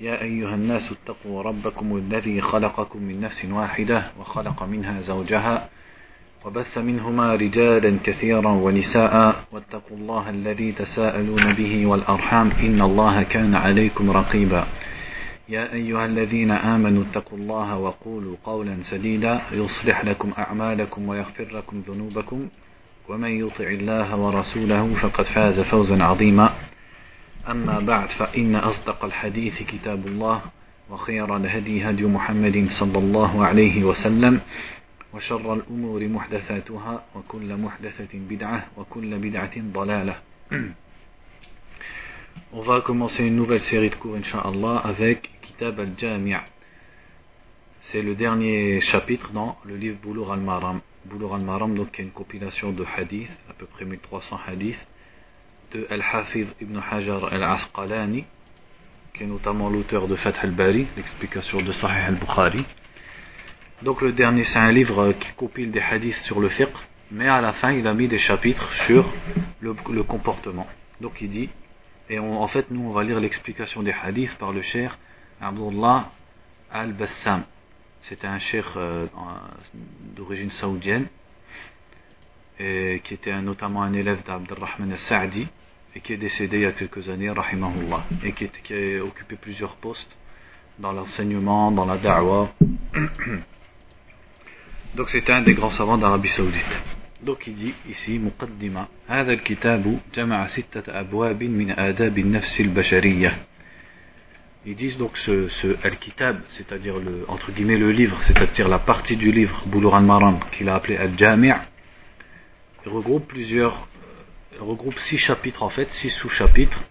يا أيها الناس اتقوا ربكم الذي خلقكم من نفس واحدة وخلق منها زوجها وبث منهما رجالا كثيرا ونساء واتقوا الله الذي تساءلون به والأرحام إن الله كان عليكم رقيبا. يا أيها الذين آمنوا اتقوا الله وقولوا قولا سديدا يصلح لكم أعمالكم ويغفر لكم ذنوبكم ومن يطع الله ورسوله فقد فاز فوزا عظيما. أما بعد فإن أصدق الحديث كتاب الله وخير الهدي هدي محمد صلى الله عليه وسلم وشر الأمور محدثاتها وكل محدثة بدعة وكل بدعة ضلالة On va commencer une nouvelle série de cours, Inch'Allah, avec Kitab al-Jami' C'est le dernier chapitre dans le livre Boulour al-Maram. Boulour al-Maram, donc, qui est une compilation de hadiths, à peu près 1300 hadiths, de Al-Hafiz ibn Hajar al-Asqalani, qui est notamment l'auteur de Fath al-Bari, l'explication de Sahih al-Bukhari. Donc le dernier, c'est un livre qui compile des hadiths sur le fiqh, mais à la fin, il a mis des chapitres sur le, comportement. Donc il dit, et en fait, nous, on va lire l'explication des hadiths par le cher Abdullah al-Bassam. C'était un cheikh euh, d'origine saoudienne, et qui était un, notamment un élève d'Abdelrahman al-Sa'di, et qui est décédé il y a quelques années, rahimahullah, et qui, est, qui a occupé plusieurs postes dans l'enseignement, dans la da'wah. Donc c'était un des grands savants d'Arabie Saoudite. Donc il dit ici, مقدمة هذا الكتاب جمع ستة أبواب من آداب النفس البشرية. Ils disent donc ce, ce Al-Kitab, c'est-à-dire le, entre guillemets le livre, c'est-à-dire la partie du livre Boulour al-Maram qu'il a appelé Al-Jami' regroupe plusieurs regroupe six chapitres en fait, six sous-chapitres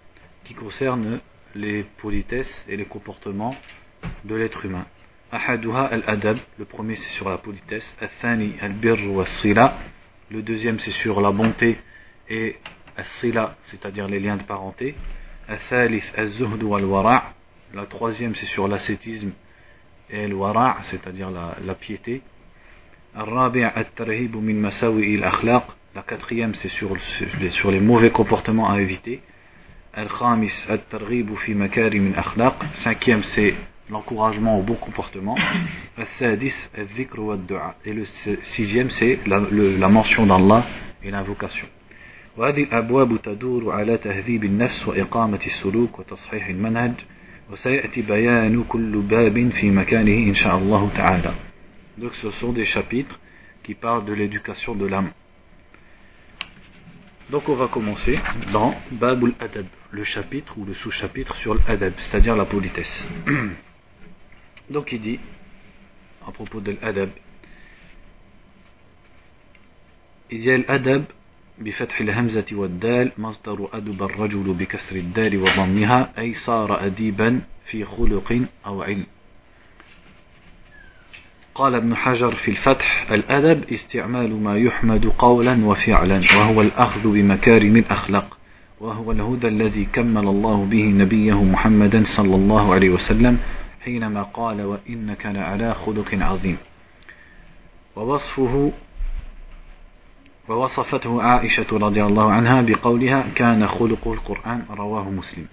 qui concernent les politesses et les comportements de l'être humain. Al-adab, le premier c'est sur la politesse, al-thani al-birr le deuxième c'est sur la bonté et al-sila, c'est-à-dire les liens de parenté, al-thalith wal-wara' la troisième c'est sur l'ascétisme et le wara' c'est-à-dire la, la piété, al-rabi' al-tarhib min masawi al-akhlaq la quatrième, c'est sur, sur, les mauvais comportements à éviter. Al-Khamis, al-Targhib fi makarim al-Akhlaq. Cinquième, c'est l'encouragement au bon comportement. Al-Sadis, al-Dhikr wa dua Et le sixième, c'est la, la, mention d'Allah et l'invocation. وهذه الأبواب تدور على تهذيب النفس وإقامة السلوك وتصحيح المنهج وسيأتي بيان كل باب في مكانه إن شاء الله تعالى. Donc ce sont des chapitres qui parlent de l'éducation de l'âme. Donc on va commencer dans Babul Adab, le chapitre ou le sous-chapitre sur l'adab, c'est-à-dire la politesse. Donc il dit, à propos de l'adab, il y a l'adab بفتح الهمزة والدال مصدر أدب الرجل بكسر الدال وضمها أي صار أديبا في خلق أو علم قال ابن حجر في الفتح الأدب استعمال ما يحمد قولا وفعلا وهو الأخذ بمكارم الأخلاق وهو الهدى الذي كمل الله به نبيه محمدا صلى الله عليه وسلم حينما قال وإنك لعلى خلق عظيم ووصفه ووصفته عائشة رضي الله عنها بقولها كان خلق القرآن رواه مسلم.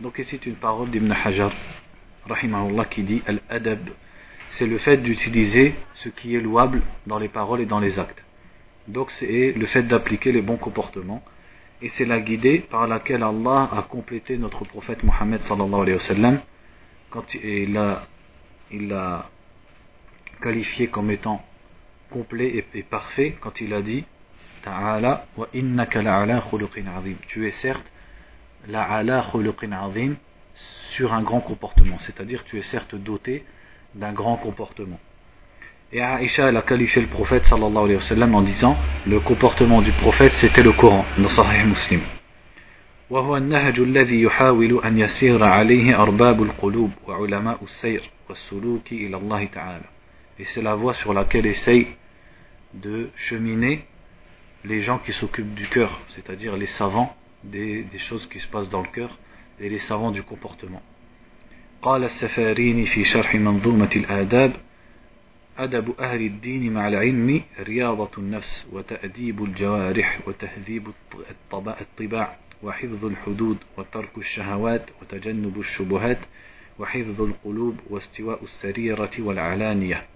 Donc ici une parole d'Ibn Hajar rahimahullah qui dit Al-Adab c'est le fait d'utiliser ce qui est louable dans les paroles et dans les actes. Donc c'est le fait d'appliquer les bons comportements et c'est la guidée par laquelle Allah a complété notre prophète Mohammed sallallahu alayhi wa sallam quand il l'a il a qualifié comme étant complet et, parfait quand il a dit Ta'ala wa innaka la'ala khuluqin azim. Tu es certes la'ala khuluqin azim sur un grand comportement, c'est-à-dire tu es certes doté d'un grand comportement. Et Aïcha elle a qualifié le prophète sallallahu alayhi wa sallam en disant le comportement du prophète c'était le Coran dans Sahih Muslim. وهو النهج الذي يحاول أن يسير عليه أرباب القلوب وعلماء السير والسلوك إلى الله تعالى. Et c'est la voie sur laquelle essayent de cheminer les gens qui s'occupent du cœur, c'est-à-dire les savants des, des choses qui se passent dans le cœur et les savants du comportement. قال السفاريني في شرح منظومة الآداب أدب أهل الدين مع العلم رياضة النفس وتأديب الجوارح وتهذيب الطباع وحفظ الحدود وترك الشهوات وتجنب الشبهات وحفظ القلوب واستواء السريرة والعلانية.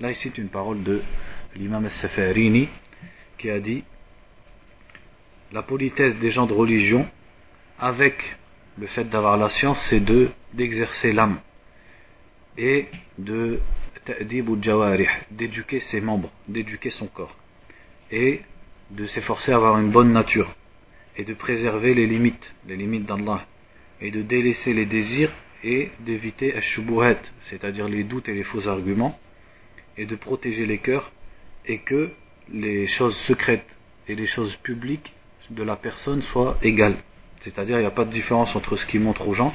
Là ici une parole de l'imam al-Safarini qui a dit la politesse des gens de religion avec le fait d'avoir la science c'est de d'exercer l'âme et de d'éduquer ses membres, d'éduquer son corps et de s'efforcer à avoir une bonne nature et de préserver les limites, les limites d'Allah et de délaisser les désirs et d'éviter c'est-à-dire les doutes et les faux arguments et de protéger les cœurs et que les choses secrètes et les choses publiques de la personne soient égales. C'est-à-dire il n'y a pas de différence entre ce qui montre aux gens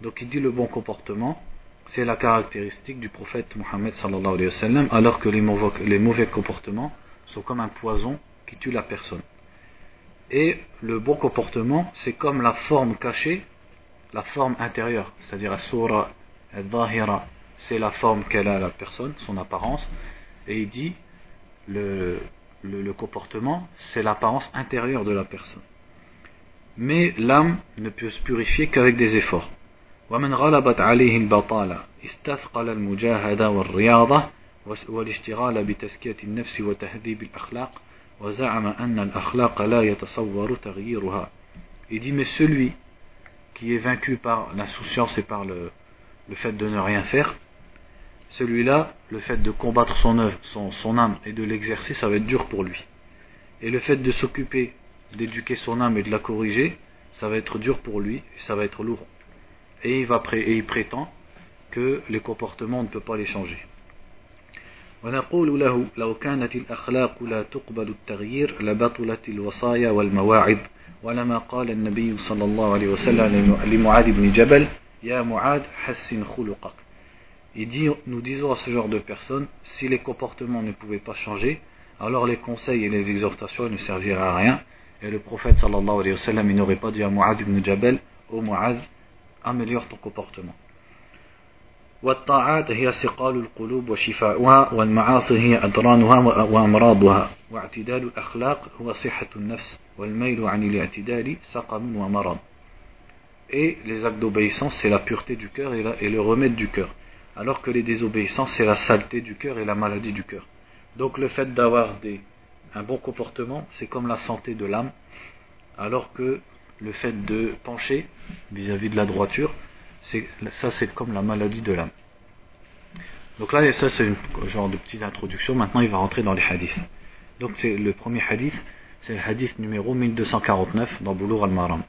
donc il dit le bon comportement c'est la caractéristique du prophète Mohammed sallallahu alayhi wa sallam, alors que les mauvais, comportements sont comme un poison qui tue la personne. Et le bon comportement, c'est comme la forme cachée, la forme intérieure, c'est-à-dire la surah al-dhahira, c'est la forme qu'elle a la personne, son apparence, et il dit le comportement, c'est l'apparence intérieure de la personne. Mais l'âme ne peut se purifier qu'avec des efforts. ومن غلبت عليه البطالة استثقل المجاهدة والرياضة والاشتغال بتزكية النفس وتهذيب الأخلاق وزعم أن الأخلاق لا يتصور تغييرها Il dit mais celui qui est vaincu par l'insouciance et par le, le fait de ne rien faire, celui-là, le fait de combattre son œuvre, son, son âme et de l'exercer, ça va être dur pour lui. Et le fait de s'occuper d'éduquer son âme et de la corriger, ça va être dur pour lui et ça va être lourd. et il, va et il prétend que les comportements on ne peut pas les changer. ونقول له لو كانت الأخلاق لا تقبل التغيير لبطلت الوصايا والمواعظ ولما قال النبي صلى الله عليه وسلم لمعاذ بن جبل يا معاذ حسن خلقك Il dit, nous disons à ce genre de personnes, si les comportements ne pouvaient pas changer, alors les conseils et les exhortations ne serviraient à rien. Et le prophète sallallahu alayhi wa sallam, il n'aurait pas dit à Mu'adh ibn Jabal, ô Mu'adh, améliore ton comportement. والطاعات هي سقال القلوب وشفاؤها والمعاصي هي أدرانها وأمراضها واعتدال الأخلاق هو صحة النفس والميل عن الاعتدال سقم ومرض Et les actes d'obéissance, c'est la pureté du cœur et, et, le remède du cœur. Alors que les désobéissances, c'est la saleté du cœur et la maladie du cœur. Donc le fait d'avoir un bon comportement, c'est comme la santé de l'âme. Alors que le fait de pencher vis-à-vis de la droiture, ça c'est comme la maladie de l'âme. Donc là, ça c'est une genre de petite introduction. Maintenant, il va rentrer dans les hadiths. Donc c'est le premier hadith, c'est le hadith numéro 1249 dans Boulour al-Maram.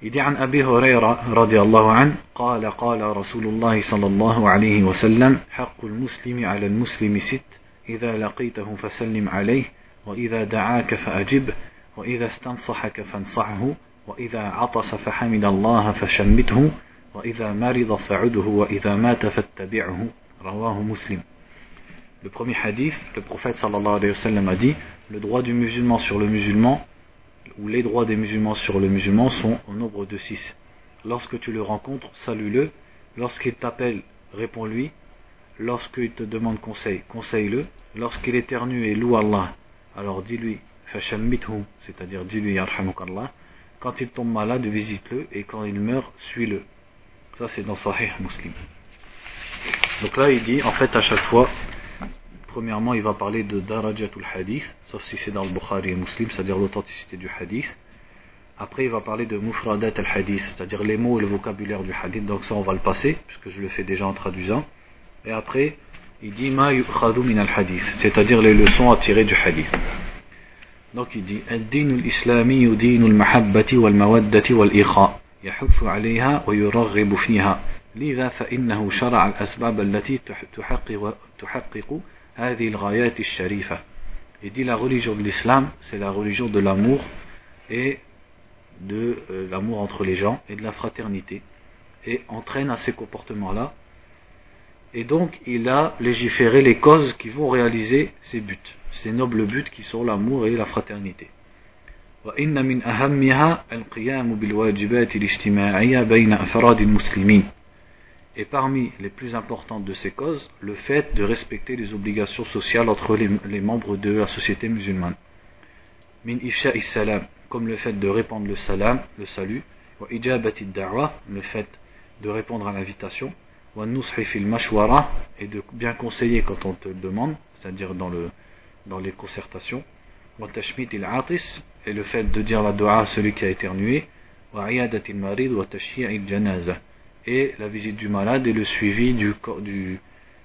Il dit عن أبي هريرة رضي الله عنه قال قال رسول الله صلى الله عليه وسلم حق المسلم على المسلم ست إذا لقيته فسلم عليه وإذا دعاك فأجبه وإذا استنصحك فانصحه وإذا عطس فحمد الله فشمته وإذا مرض فعده وإذا مات فاتبعه رواه مسلم Le premier hadith, le prophète sallallahu alayhi wa sallam a dit le droit du musulman sur le musulman ou les droits des musulmans sur le musulman sont au nombre de six. Lorsque tu le rencontres, salue-le. Lorsqu'il t'appelle, réponds-lui. Lorsqu'il te demande conseil, conseille-le. Lorsqu'il éternue et loue Allah, alors dis-lui c'est-à-dire dis-lui yarhamukallah. Quand il tombe malade, visite-le et quand il meurt, suis-le. Ça c'est dans Sahih Muslim. Donc là il dit, en fait à chaque fois, premièrement il va parler de Darajatul Hadith, sauf si c'est dans le Bukhari et Muslim, c'est-à-dire l'authenticité du Hadith. Après, il va parler de mufradat al-hadith, c'est-à-dire les mots et le vocabulaire du hadith. Donc ça, on va le passer, puisque je le fais déjà en traduisant. Et après, il dit ma min al-hadith, c'est-à-dire les leçons à tirer du hadith. Donc il dit الدين الإسلامي دين المحبة والمودة والإخاء يحث عليها ويرغب فيها لذا فإنه شرع الأسباب التي تحقق, تحقق هذه الغايات الشريفة Il dit la religion de l'islam, c'est la religion de l'amour et de euh, l'amour entre les gens et de la fraternité et entraîne à ces comportements-là. Et donc il a légiféré les causes qui vont réaliser ces buts, ces nobles buts qui sont l'amour et la fraternité. وإن من أهمها القيام بالواجبات الاجتماعية بين أفراد المسلمين et parmi les plus importantes de ces causes, le fait de respecter les obligations sociales entre les, les membres de la société musulmane. Min ifsha'i salam, comme le fait de répandre le salam, le salut, wa ijabati da'wa, le fait de répondre à l'invitation, wa nushi fil mashwara, et de bien conseiller quand on te le demande, c'est-à-dire dans, le, dans les concertations, wa tashmit il atis, et le fait de dire la dua à celui qui a éternué, wa iyadati marid wa tashyi'i janaza et la visite du malade et le suivi du, du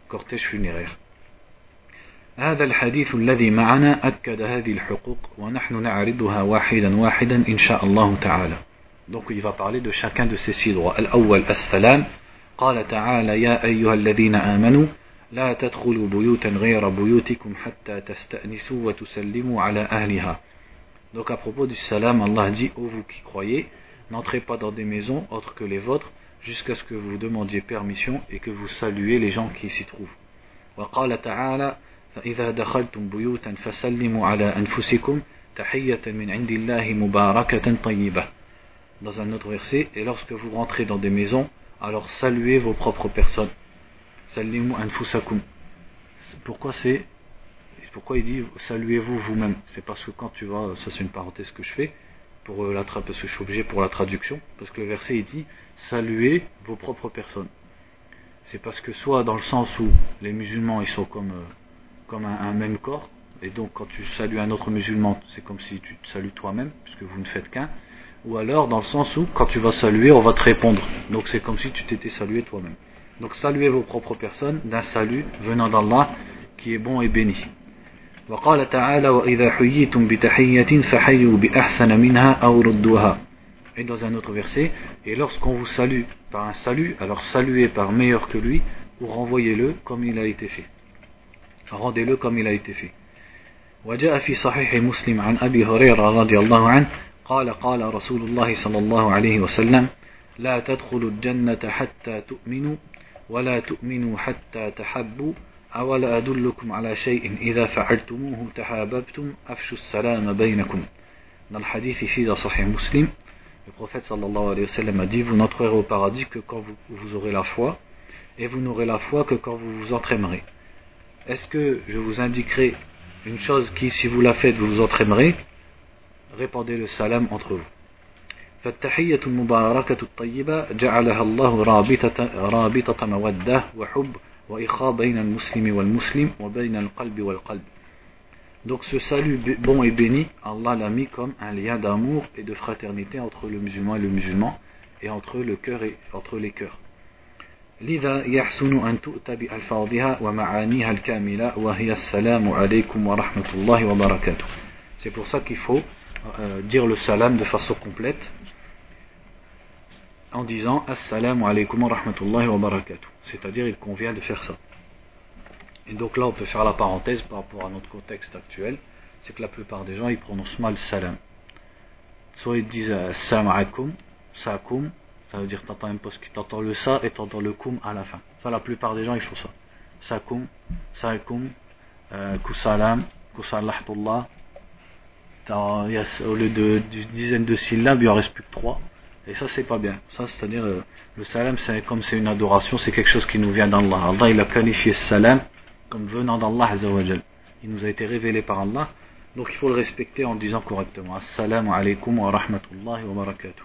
cortège funéraire. هذا الحديث الذي معنا أكد هذه الحقوق ونحن نعرضها واحدا واحدا إن شاء الله تعالى. Donc il va parler de chacun de ces six droits. الأول السلام قال تعالى يا أيها الذين آمنوا لا تدخلوا بيوتا غير بيوتكم حتى تستأنسوا وتسلموا على أهلها. Donc à propos du salam, Allah dit, ô vous qui croyez, n'entrez pas dans des maisons autres que les vôtres jusqu'à ce que vous demandiez permission et que vous saluez les gens qui s'y trouvent. وقال تعالى فإذا دخلتم بيوتا فسلموا على أنفسكم تحية من عند الله مباركة طيبة Dans un autre verset, et lorsque vous rentrez dans des maisons, alors saluez vos propres personnes. Sallimu anfusakum. Pourquoi c'est pourquoi il dit saluez-vous vous-même? C'est parce que quand tu vas, ça c'est une parenthèse que je fais, pour euh, la parce que je suis obligé pour la traduction, parce que le verset il dit saluez vos propres personnes. C'est parce que soit dans le sens où les musulmans ils sont comme, euh, comme un, même corps, et donc quand tu salues un autre musulman, c'est comme si tu te salues toi-même, puisque vous ne faites qu'un, ou alors dans le sens où quand tu vas saluer, on va te répondre. Donc c'est comme si tu t'étais salué toi-même. Donc saluez vos propres personnes d'un salut venant d'Allah qui est bon et béni. Et dans un autre verset, et lorsqu'on vous salue par un salut, alors saluez par meilleur que lui, ou renvoyez-le comme il a été fait. Rendez-le comme il a été fait. وجاء في صحيح مسلم عن أبي هريرة رضي الله عنه قال قال رسول الله صلى الله عليه وسلم لا تدخلوا الجنة حتى تؤمنوا ولا تؤمنوا حتى تحبوا أولا أدلكم على شيء إذا فعلتموه تحاببتم أفشوا السلام بينكم Dans le hadith ici dans Sahih Muslim, le prophète sallallahu alayhi wa sallam a dit Vous n'entrerez au paradis que quand vous, vous aurez la foi, et vous n'aurez la foi que quand vous vous entraînerez. Est-ce que je vous indiquerai une chose qui, si vous la faites, vous vous entraînerez Répandez le salam entre vous. فالتحية المباركة الطيبة جعلها الله رابطة, رابطة مودة وحب donc ce salut bon et béni, Allah l'a mis comme un lien d'amour et de fraternité entre le musulman et le musulman et entre le cœur et entre les cœurs. لذا يحسن أن تؤتى بألفاظها ومعانيها الكاملة وهي السلام عليكم ورحمة الله وبركاته. C'est pour ça qu'il faut euh, dire le salam de façon complète en disant Assalamu alaikum wa rahmatullahi wa barakatuh. C'est-à-dire, il convient de faire ça. Et donc là, on peut faire la parenthèse par rapport à notre contexte actuel. C'est que la plupart des gens, ils prononcent mal salam. Soit ils disent Assalamu alaikum, sakum, ça veut dire t'entends un peu ce t'entends le sa et t'entends le kum à la fin. Ça, la plupart des gens, ils font ça. Sakum, euh, kusalam, kusalahtullah. Au lieu de, d'une dizaine de syllabes, il en reste plus que trois. Et ça, c'est pas bien. Ça, c'est-à-dire, euh, le salam, c'est comme c'est une adoration, c'est quelque chose qui nous vient d'Allah. Allah, il a qualifié ce salam comme venant d'Allah, Il nous a été révélé par Allah. Donc, il faut le respecter en disant correctement. Assalamu alaikum wa rahmatullahi wa barakatuh.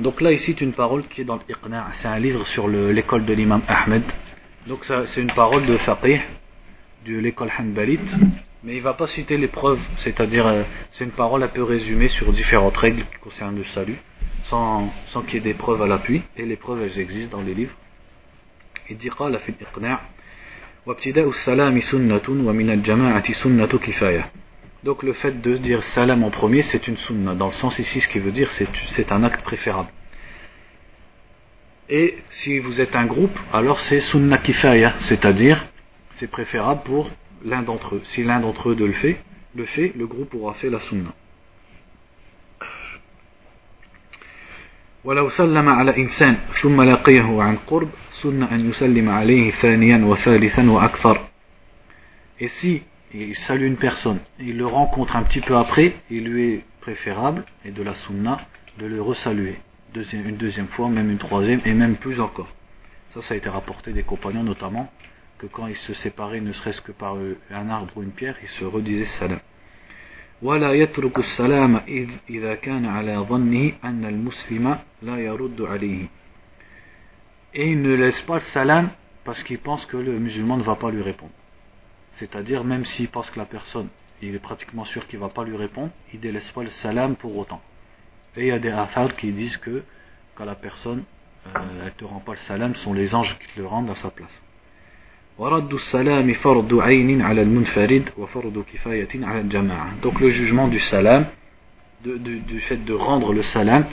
Donc là, ici, c'est une parole qui est dans l'Iqna'. C'est un livre sur l'école de l'imam Ahmed. Donc, c'est une parole de faqih de l'école hanbalite Mais il ne va pas citer les preuves, c'est-à-dire euh, c'est une parole un peu résumée sur différentes règles qui concernent le salut, sans, sans qu'il y ait des preuves à l'appui, et les preuves elles existent dans les livres. Il dit قال في الإقناع وابتداء السلام سنة ومن الجماعة سنة كفاية donc le fait de dire salam en premier, c'est une sunna. Dans le sens ici, ce qui veut dire, c'est un acte préférable. Et si vous êtes un groupe, alors c'est sunna kifaya, c'est-à-dire c'est préférable pour l'un d'entre eux. Si l'un d'entre eux le fait, le fait, le groupe aura fait la sunna. ولو سلم على إنسان ثم لقيه عن قرب سنة أن يسلم عليه ثانيا وثالثا وأكثر Et si il salue une personne, il le rencontre un petit peu après, il lui est préférable, et de la sunna, de le resaluer une deuxième fois, même une troisième, et même plus encore. Ça, ça a été rapporté des compagnons notamment, que quand ils se séparaient, ne serait-ce que par un arbre ou une pierre, ils se redisaient salam. Et il ne laisse pas le salam parce qu'il pense que le musulman ne va pas lui répondre. C'est-à-dire, même s'il pense que la personne, il est pratiquement sûr qu'il ne va pas lui répondre, il ne délaisse pas le salam pour autant. Et il y a des affaires qui disent que quand la personne euh, elle te rend pas le salam, ce sont les anges qui te le rendent à sa place. Donc le jugement du salam, du fait de rendre le salam,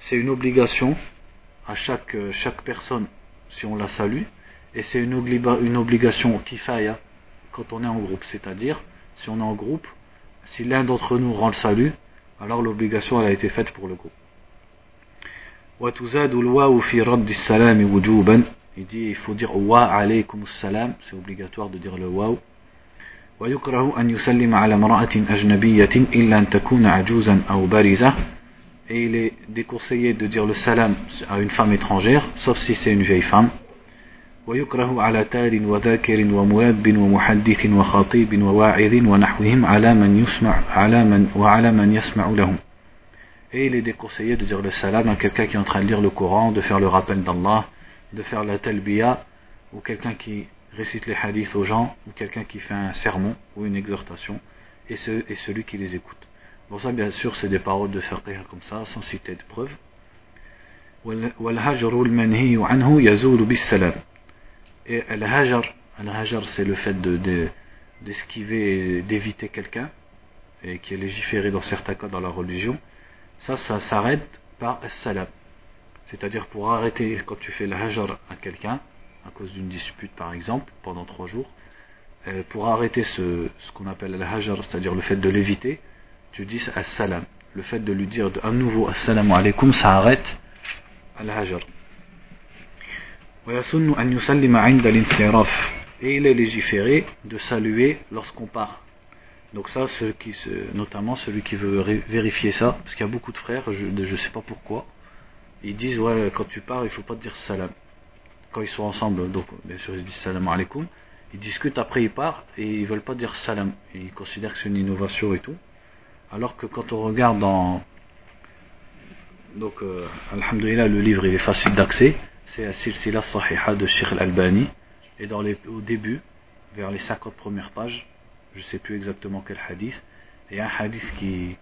c'est une obligation à chaque, chaque personne si on la salue, et c'est une, une obligation kifaya quand on est en groupe. C'est-à-dire, si on est en groupe, si l'un d'entre nous rend le salut, alors l'obligation a été faite pour le groupe. Il dit il faut dire wa alaykum salam, c'est obligatoire de dire le waw. ويكره أن يسلم على امرأة أجنبية إلا أن تكون عجوزا أو بارزة et il est déconseillé de dire le salam à une femme étrangère sauf si c'est une vieille femme ويكره على تال وذاكر ومواب ومحدث وخطيب وواعظ ونحوهم على من يسمع على من وعلى من يسمع لهم Et il est déconseillé de dire le salam à quelqu'un qui est en train de lire le Coran, de faire le rappel d'Allah, de faire la talbiya ou quelqu'un qui récite les hadiths aux gens ou quelqu'un qui fait un sermon ou une exhortation et, ce, et celui qui les écoute. Bon ça bien sûr c'est des paroles de faire comme ça sans citer de preuves. Et al-hajar, al-hajar c'est le fait d'esquiver de, de, d'éviter quelqu'un et qui est légiféré dans certains cas dans la religion. Ça, ça s'arrête par as-salam. C'est-à-dire pour arrêter, quand tu fais al-hajar à quelqu'un, à cause d'une dispute par exemple, pendant trois jours, euh, pour arrêter ce, qu'on appelle al-hajar, c'est-à-dire le fait de l'éviter, tu dis as-salam. Le fait de lui dire à nouveau assalamu alaikum, ça arrête al-hajar. Et il est légiféré de saluer lorsqu'on part. Donc ça, notamment celui qui veut vérifier ça, parce qu'il y a beaucoup de frères, je ne sais pas pourquoi, ils disent ouais quand tu pars il faut pas te dire salam. Quand ils sont ensemble, donc bien sûr ils disent salam alaikum, ils discutent après ils partent et ils veulent pas dire salam. ils considèrent que c'est une innovation et tout. Alors que quand on regarde dans donc euh, alhamdulillah le livre il est facile d'accès c'est la silsila sahiha de Sheikh al-Albani et dans les, au début vers les 50 premières pages je sais plus exactement quel hadith il y a un hadith qui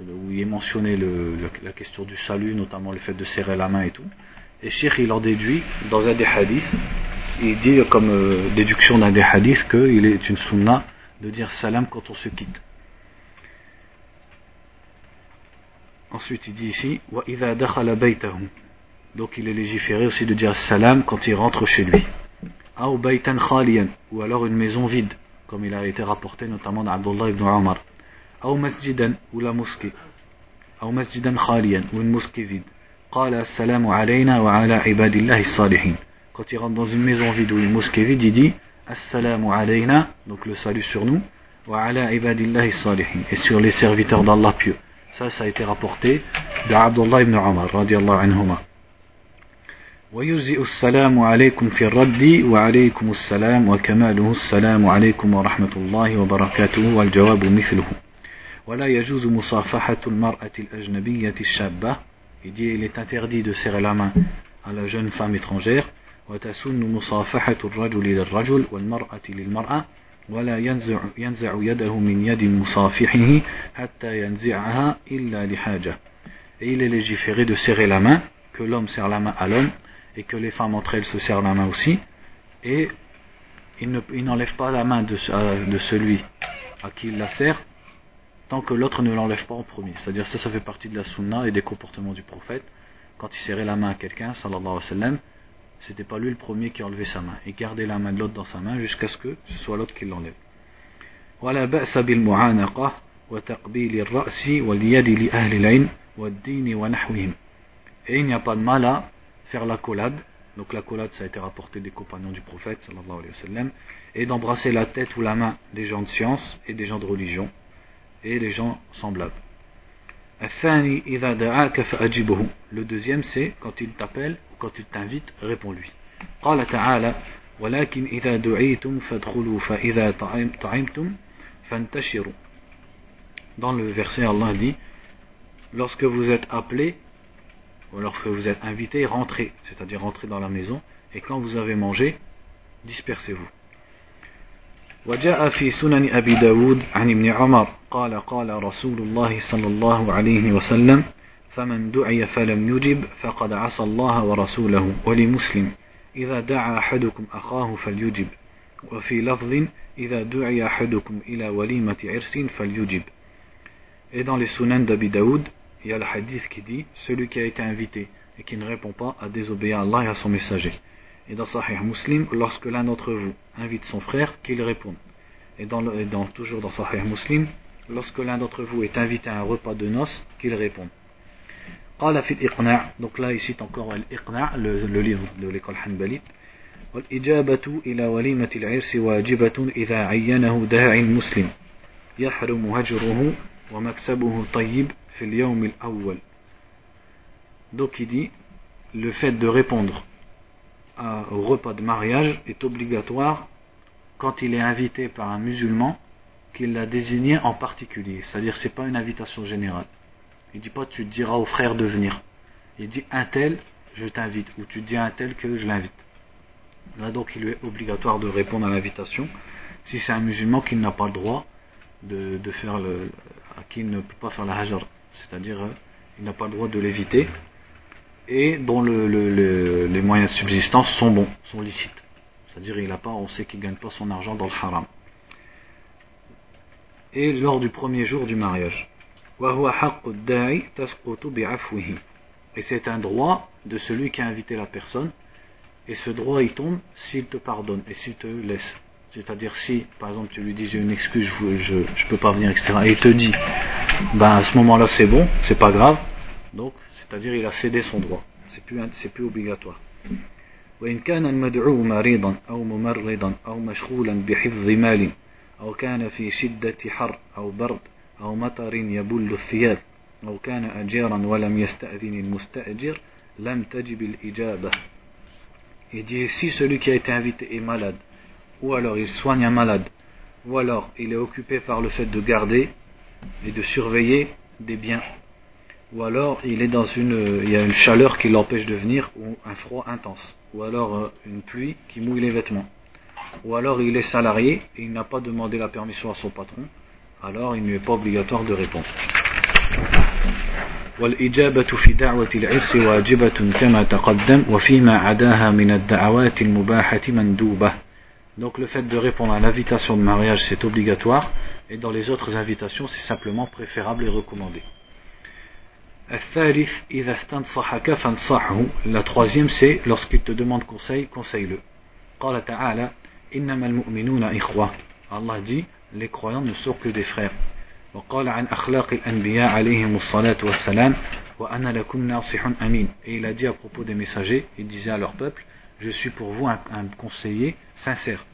euh, où il est mentionné la question du salut, notamment le fait de serrer la main et tout. Et Sheikh il en déduit dans un des hadiths, il dit comme euh, déduction d'un des hadiths qu'il est une sunna de dire salam quand on se quitte. Ensuite il dit ici Donc il est légiféré aussi de dire salam quand il rentre chez lui. Ou alors une maison vide, comme il a été rapporté notamment d'Abdullah ibn Omar. Ou la mosquée. Ou masjidan khaliyan, ou une mosquée vide. قال السلام علينا وعلى عباد الله الصالحين quand il rentre dans une maison vide ou une mosquée vide il dit assalamu alayna donc le salut sur nous wa ala ibadillahi salihin et sur les serviteurs d'Allah pieux ça ça a été rapporté de Abdullah ibn Omar radiallahu anhuma السلام عليكم في الرد وعليكم السلام وكماله السلام عليكم ورحمة الله وبركاته والجواب مثله ولا يجوز مصافحة المرأة الأجنبية الشابة Il dit il est interdit de serrer la main à la jeune femme étrangère وتسن مصافحة الرجل للرجل والمرأة للمرأة ولا ينزع, ينزع يده من يد مصافحه حتى ينزعها إلا لحاجة et il est légiféré de serrer la main que l'homme serre la main à l'homme et que les femmes entre elles se serrent la main aussi et il n'enlève pas la main de, de celui à qui il la serre tant que l'autre ne l'enlève pas en premier. C'est-à-dire ça, ça fait partie de la sunna et des comportements du prophète. Quand il serrait la main à quelqu'un, sallallahu alayhi wa sallam, c'était pas lui le premier qui enlevait sa main. Il gardait la main de l'autre dans sa main jusqu'à ce que ce soit l'autre qui l'enlève. Et il n'y a pas de mal à faire la collade. Donc la collade, ça a été rapporté des compagnons du prophète, sallallahu alayhi wa sallam, et d'embrasser la tête ou la main des gens de science et des gens de religion et des gens semblables. Le deuxième c'est quand il t'appelle ou quand il t'invite, réponds-lui. قال تعالى ولكن إذا دعيتم فادخلوا فإذا طعمتم فانتشروا Dans le verset Allah dit lorsque vous êtes appelé ou lorsque vous êtes invité, rentrez, c'est-à-dire rentrez dans la maison et quand vous avez mangé, dispersez-vous. وجاء في سنن أبي داود عن ابن عمر قال قال رسول الله صلى الله عليه وسلم فمن دعي فلم يجب فقد عصى الله ورسوله ولمسلم إذا دعا أحدكم أخاه فليجب وفي لفظ إذا دعي أحدكم إلى وليمة عرس فليجب Et dans les sunan d'Abi Daoud, il y a le hadith qui dit Celui qui a été invité et qui ne répond pas a désobéi à Allah et à son messager. Et dans Sahih Muslim, lorsque l'un d'entre vous invite son frère, qu'il réponde. Et, dans, dans, toujours dans Sahih Muslim, lorsque l'un d'entre vous est invité à un repas de noces, qu'il réponde. donc là il cite encore l'iqna' le, le livre de l'école Hanbalite والإجابة إلى وليمة العرس واجبة إذا عينه داع مسلم يحرم هجره ومكسبه طيب في اليوم الأول donc il dit le fait de répondre au repas de mariage est obligatoire quand il est invité par un musulman qu'il l'a désigné en particulier. C'est-à-dire c'est pas une invitation générale. Il dit pas tu diras au frère de venir. Il dit un tel, je t'invite. Ou tu dis à un tel que je l'invite. Là donc il est obligatoire de répondre à l'invitation. Si c'est un musulman qui n'a pas le droit de, faire le. qui ne peut pas faire la hajar. C'est-à-dire euh, il n'a pas le droit de l'éviter et dont les moyens de subsistance sont bons, sont licites. C'est-à-dire il a pas, on sait qu'il ne gagne pas son argent dans le haram. Et lors du premier jour du mariage. Et c'est un droit de celui qui a invité la personne. Et ce droit il tombe s'il te pardonne et s'il te laisse. C'est-à-dire si, par exemple, tu lui dis j'ai une excuse, je ne peux pas venir, etc. Et il te dit, ben à ce moment-là c'est bon, c'est pas grave. Donc c'est-à-dire il a cédé son droit c'est plus c'est plus obligatoire وإن كان المدعو مريضا أو ممرضا أو مشغولا بحفظ مال أو كان في شدة حر أو برد أو مطر يبل الثياب أو كان أجيرا ولم يستأذن المستأجر لم تجب الإجابة Il dit si celui qui a été invité est malade, ou alors il soigne un malade, ou alors il est occupé par le fait de garder et de surveiller des biens ou alors il est dans une, il y a une chaleur qui l'empêche de venir, ou un froid intense, ou alors euh, une pluie qui mouille les vêtements, ou alors il est salarié et il n'a pas demandé la permission à son patron, alors il ne lui est pas obligatoire de répondre. Donc le fait de répondre à l'invitation de mariage c'est obligatoire et dans les autres invitations c'est simplement préférable et recommandé. La troisième c'est lorsqu'il te demande conseil, conseille-le. Allah dit les croyants ne sont que des frères. Et il a dit à propos des messagers, il disait à leur peuple, je suis pour vous un conseiller sincère.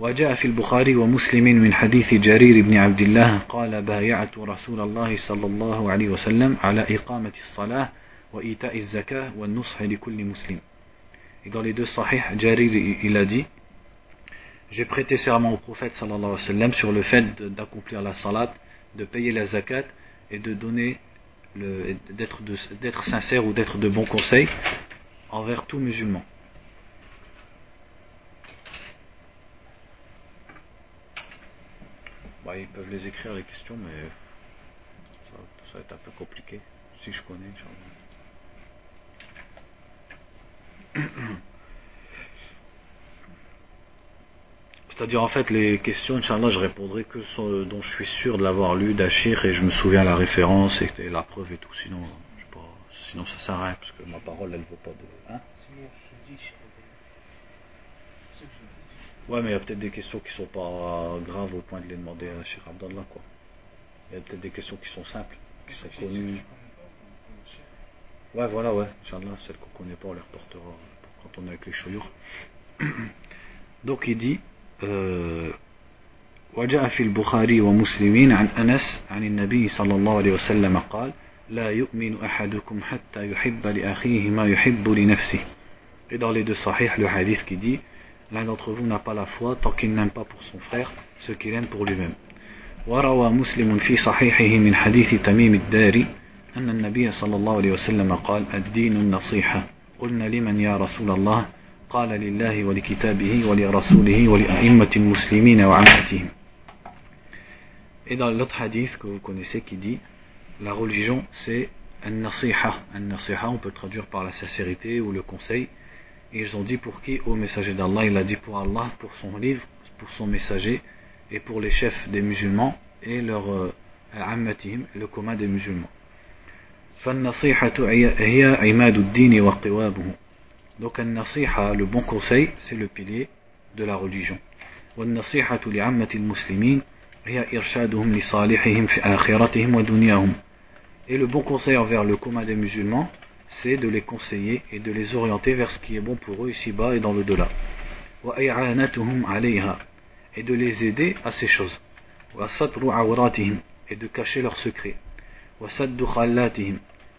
وجاء في البخاري ومسلم من حديث جرير بن عبد الله قال بايعت رسول الله صلى الله عليه وسلم على إقامة الصلاة وإيتاء الزكاة والنصح لكل مسلم Et dans les deux sahih, Jarir il a dit J'ai prêté serment au prophète sallallahu alayhi wa sallam sur le fait d'accomplir la salat, de payer la zakat et de donner d'être sincère ou d'être de bons conseils envers tout musulman. Bah, ils peuvent les écrire les questions, mais ça, ça va être un peu compliqué. Si je connais, C'est-à-dire en fait les questions, Inch'Allah, je répondrai que ce dont je suis sûr de l'avoir lu d'Achir et je me souviens la référence et, la preuve et tout. Sinon, je sais pas, sinon ça sert à rien parce que ma parole elle vaut pas de. Hein? Ouais, mais il y a peut-être des questions qui sont pas graves au point de les demander à Cheikh Abdallah quoi. Il y a peut-être des questions qui sont simples, qui sont connues. Ouais, voilà, ouais. Inch'Allah, celles qu'on connaît pas, on les reportera quand on est avec les chouyours. Donc il dit. وجاء في البخاري ومسلمين عن أنس عن النبي صلى الله عليه وسلم قال لا يؤمن أحدكم حتى يحب لأخيه ما يحب لنفسه Et dans les deux sahih, le hadith qui dit L'un d'entre vous n'a pas la foi tant qu'il n'aime pas pour son frère ce qu'il aime pour lui-même. وروى مسلم في صحيحه من حديث تميم الداري أن النبي صلى الله عليه وسلم قال الدين النصيحة قلنا لمن يا رسول الله قال لله ولكتابه ولرسوله ولأئمة المسلمين وعامتهم Et dans l'autre hadith que vous connaissez qui dit la religion c'est un nasiha. Un nasiha on peut traduire par la sincérité ou le conseil. Et ils ont dit pour qui Au messager d'Allah. Il a dit pour Allah, pour son livre, pour son messager et pour les chefs des musulmans et leur euh, ammatihim, le commun des musulmans. فالنصيحة هي عماد الدين وقوابه donc, nasiha, le bon conseil, c'est le pilier de la religion. Et le bon conseil envers le commun des musulmans, c'est de les conseiller et de les orienter vers ce qui est bon pour eux ici-bas et dans le delà Et de les aider à ces choses. Et de cacher leurs secrets.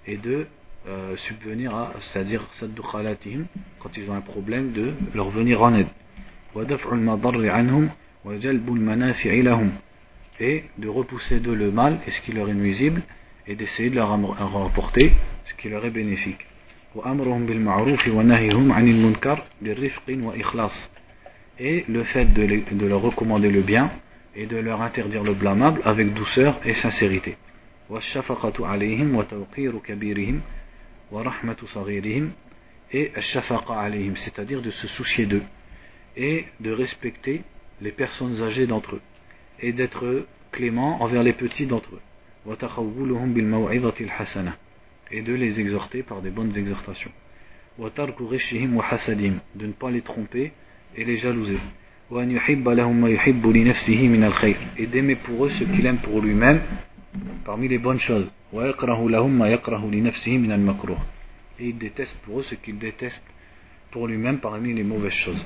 Et de euh, subvenir à, c'est-à-dire quand ils ont un problème, de leur venir en aide. Et de repousser de le mal et ce qui leur est nuisible. Et d'essayer de leur rapporter qui leur est bénéfique. Et le fait de, de leur recommander le bien et de leur interdire le blâmable avec douceur et sincérité. Et c'est-à-dire de se soucier d'eux et de respecter les personnes âgées d'entre eux et d'être clément envers les petits d'entre eux et de les exhorter par des bonnes exhortations. de ne pas les tromper et les jalouser. et d'aimer pour eux ce qu'il aime pour lui-même parmi les bonnes choses. et il déteste pour eux ce qu'il déteste pour lui-même parmi les mauvaises choses.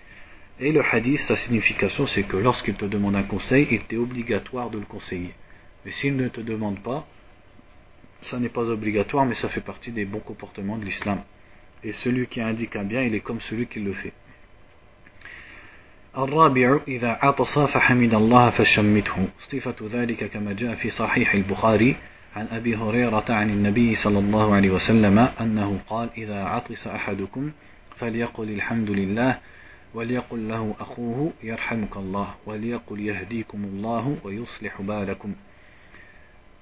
Et le hadith, sa signification, c'est que lorsqu'il te demande un conseil, il t'est obligatoire de le conseiller. Mais s'il ne te demande pas, ça n'est pas obligatoire, mais ça fait partie des bons comportements de l'islam. Et celui qui indique un bien, il est comme celui qui le fait. الرابع إذا عطس فحمد الله فشمته صفة ذلك كما جاء في صحيح البخاري عن أبي هريرة عن النبي صلى الله عليه وسلم أنه قال إذا عطس أحدكم فليقل الحمد لله وليقل له أخوه يرحمك الله وليقل يهديكم الله ويصلح بالكم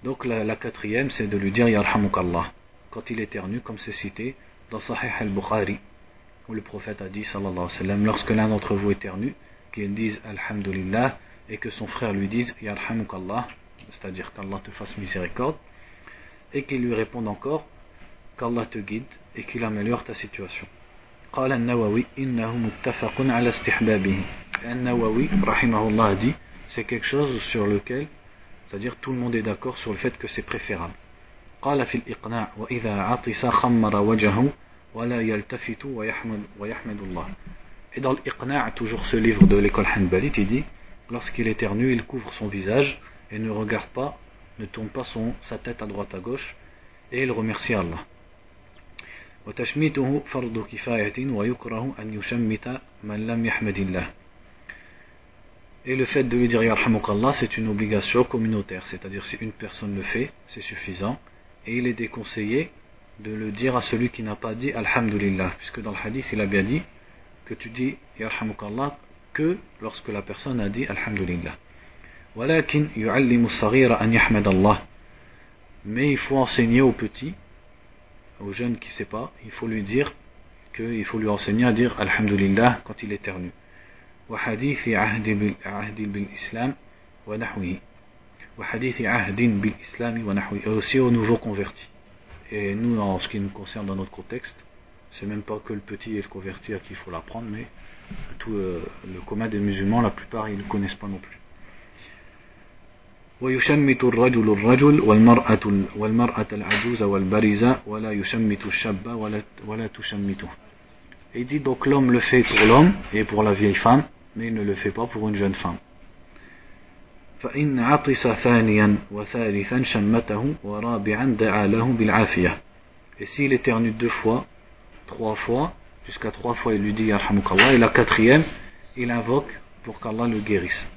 Donc la, la quatrième c'est de lui dire Yarhamuk Allah quand il éternue comme c'est cité dans Sahih al-Bukhari où le prophète a dit, sallallahu alayhi wa sallam, lorsque l'un d'entre vous éternue, qu'il dise Alhamdulillah et que son frère lui dise Yarhamuk Allah, c'est-à-dire qu'Allah te fasse miséricorde, et qu'il lui réponde encore qu'Allah te guide et qu'il améliore ta situation. قال النووي إنه متفق على استحبابه النووي رحمه الله dit c'est quelque chose sur lequel c'est-à-dire tout le monde est d'accord sur le fait que c'est préférable قال في الإقناع وإذا عطس خمر وجهه ولا يلتفت ويحمد, ويحمد الله Et dans l'Iqna', toujours ce livre de l'école Hanbalit, il dit lorsqu'il éternue, il couvre son visage et ne regarde pas, ne tourne pas son, sa tête à droite à gauche, et il remercie Allah. وتشميته فرض كفاية ويكره أن يشمت من لم يحمد الله Et le fait de lui dire Allah, c'est une obligation communautaire, c'est-à-dire si une personne le fait, c'est suffisant. Et il est déconseillé de le dire à celui qui n'a pas dit Alhamdulillah, puisque dans le hadith il a bien dit que tu dis Allah que lorsque la personne a dit Alhamdulillah. ولكن يعلم الصغير أن يحمد الله mais il faut enseigner au petit au jeune qui ne sait pas il faut lui dire qu'il faut lui enseigner à dire Alhamdulillah quand il éternue وحديث عهد عهد بالإسلام ونحوه وحديث عهد بالإسلام ونحوه et aussi aux nouveaux convertis et nous en ce qui nous concerne dans notre contexte c'est même pas que le petit et le converti à qui il faut l'apprendre mais tout euh, le commun des musulmans la plupart ils ne connaissent pas non plus ويشمت الرجل الرجل والمرأة والمرأة العجوز والبرزة ولا يشمت الشاب ولا ولا تشمته. Il dit donc l'homme le fait pour l'homme et pour la vieille femme mais il ne le fait pas pour une jeune femme. فإن عطس ثانيا وثالثا شمته ورابعا دعا له بالعافية. Et s'il éternue deux fois, trois fois, jusqu'à trois fois il lui dit Yarhamukallah, et la quatrième, il invoque pour qu'Allah le guérisse.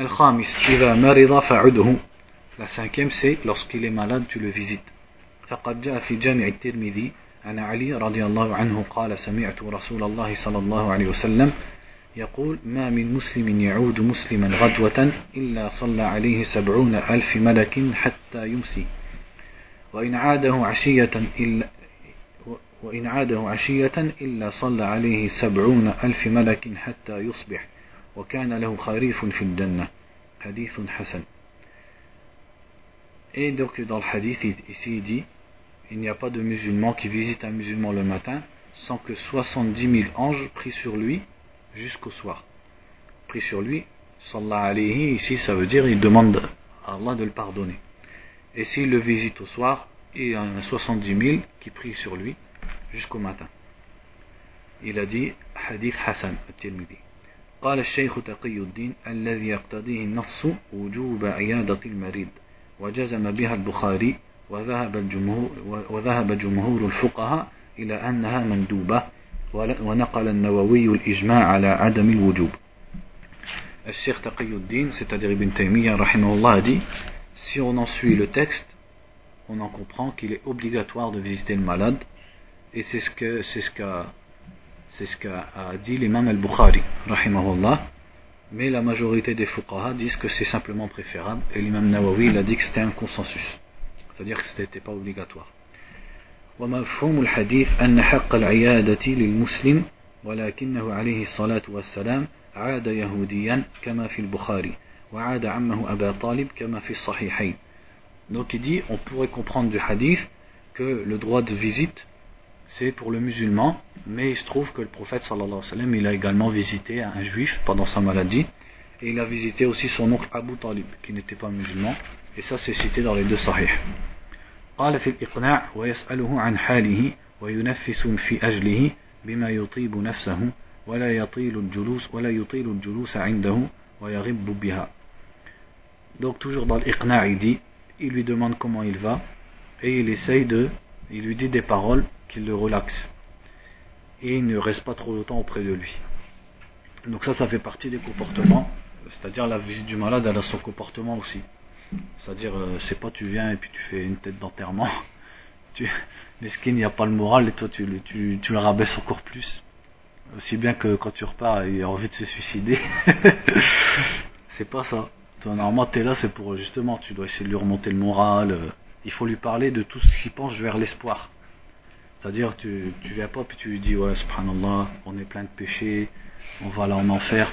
الخامس إذا مرض فعده. La cinquième c'est lorsqu'il est malade tu le visites. فقد جاء في جامع الترمذي عن علي رضي الله عنه قال سمعت رسول الله صلى الله عليه وسلم يقول ما من مسلم يعود مسلما غدوة إلا صلى عليه سبعون ألف ملك حتى يمسي. وإن عاده عشية إلا وإن عاده عشية إلا صلى عليه سبعون ألف ملك حتى يصبح. وكان له خريف في الجنة حديث حسن Et donc dans le hadith ici il dit il n'y a pas de musulman qui visite un musulman le matin sans que 70 000 anges prient sur lui jusqu'au soir. Prient sur lui, sallallahu alayhi, ici ça veut dire il demande à Allah de le pardonner. Et s'il le visite au soir, il y a 70 000 qui prient sur lui jusqu'au matin. Il a dit hadith Hassan al-Tirmidhi. قال الشيخ تقي الدين الذي يقتضيه النص وجوب عيادة المريض وجزم بها البخاري وذهب الجمهور, وذهب جمهور الفقهاء إلى أنها مندوبة ونقل النووي الإجماع على عدم الوجوب. الشيخ تقي الدين c'est-à-dire Ibn Taymiyyah rahimahullah dit si on en suit le texte on en comprend qu'il est obligatoire de visiter le malade et c'est ce que c'est ce qu'a c'est ce qu'a dit l'imam al-Bukhari rahimahullah mais la majorité des fuqaha disent que c'est simplement préférable et l'imam Nawawi il a dit que c'était un consensus c'est-à-dire que ce n'était pas obligatoire ومفهوم الحديث أن حق العيادة للمسلم ولكنه عليه الصلاة والسلام عاد يهوديا كما في البخاري وعاد عمه أبا طالب كما في الصحيحين donc il dit on pourrait comprendre du hadith que le droit de visite c'est pour le musulman mais il se trouve que le prophète sallallahu alayhi wa sallam il a également visité un juif pendant sa maladie et il a visité aussi son oncle Abu Talib qui n'était pas musulman et ça c'est cité dans les deux sahih قال في الإقناع ويسأله عن حاله وينفس في أجله بما يطيب نفسه ولا يطيل الجلوس ولا يطيل الجلوس عنده ويغب بها donc toujours dans l'Iqna' il dit il lui demande comment il va et il essaye de il lui dit des paroles qui le relaxent et il ne reste pas trop longtemps auprès de lui donc ça ça fait partie des comportements c'est à dire la visite du malade elle a son comportement aussi c'est-à-dire, euh, c'est pas tu viens et puis tu fais une tête d'enterrement. Tu, il n'y a pas le moral et toi tu, tu, tu le rabaisses encore plus. Aussi bien que quand tu repars, il a envie de se suicider. c'est pas ça. Normalement, tu es là, c'est pour justement, tu dois essayer de lui remonter le moral. Euh, il faut lui parler de tout ce qui penche vers l'espoir. C'est-à-dire, tu, tu viens pas puis tu lui dis, ouais, subhanallah, on est plein de péchés, on va aller en enfer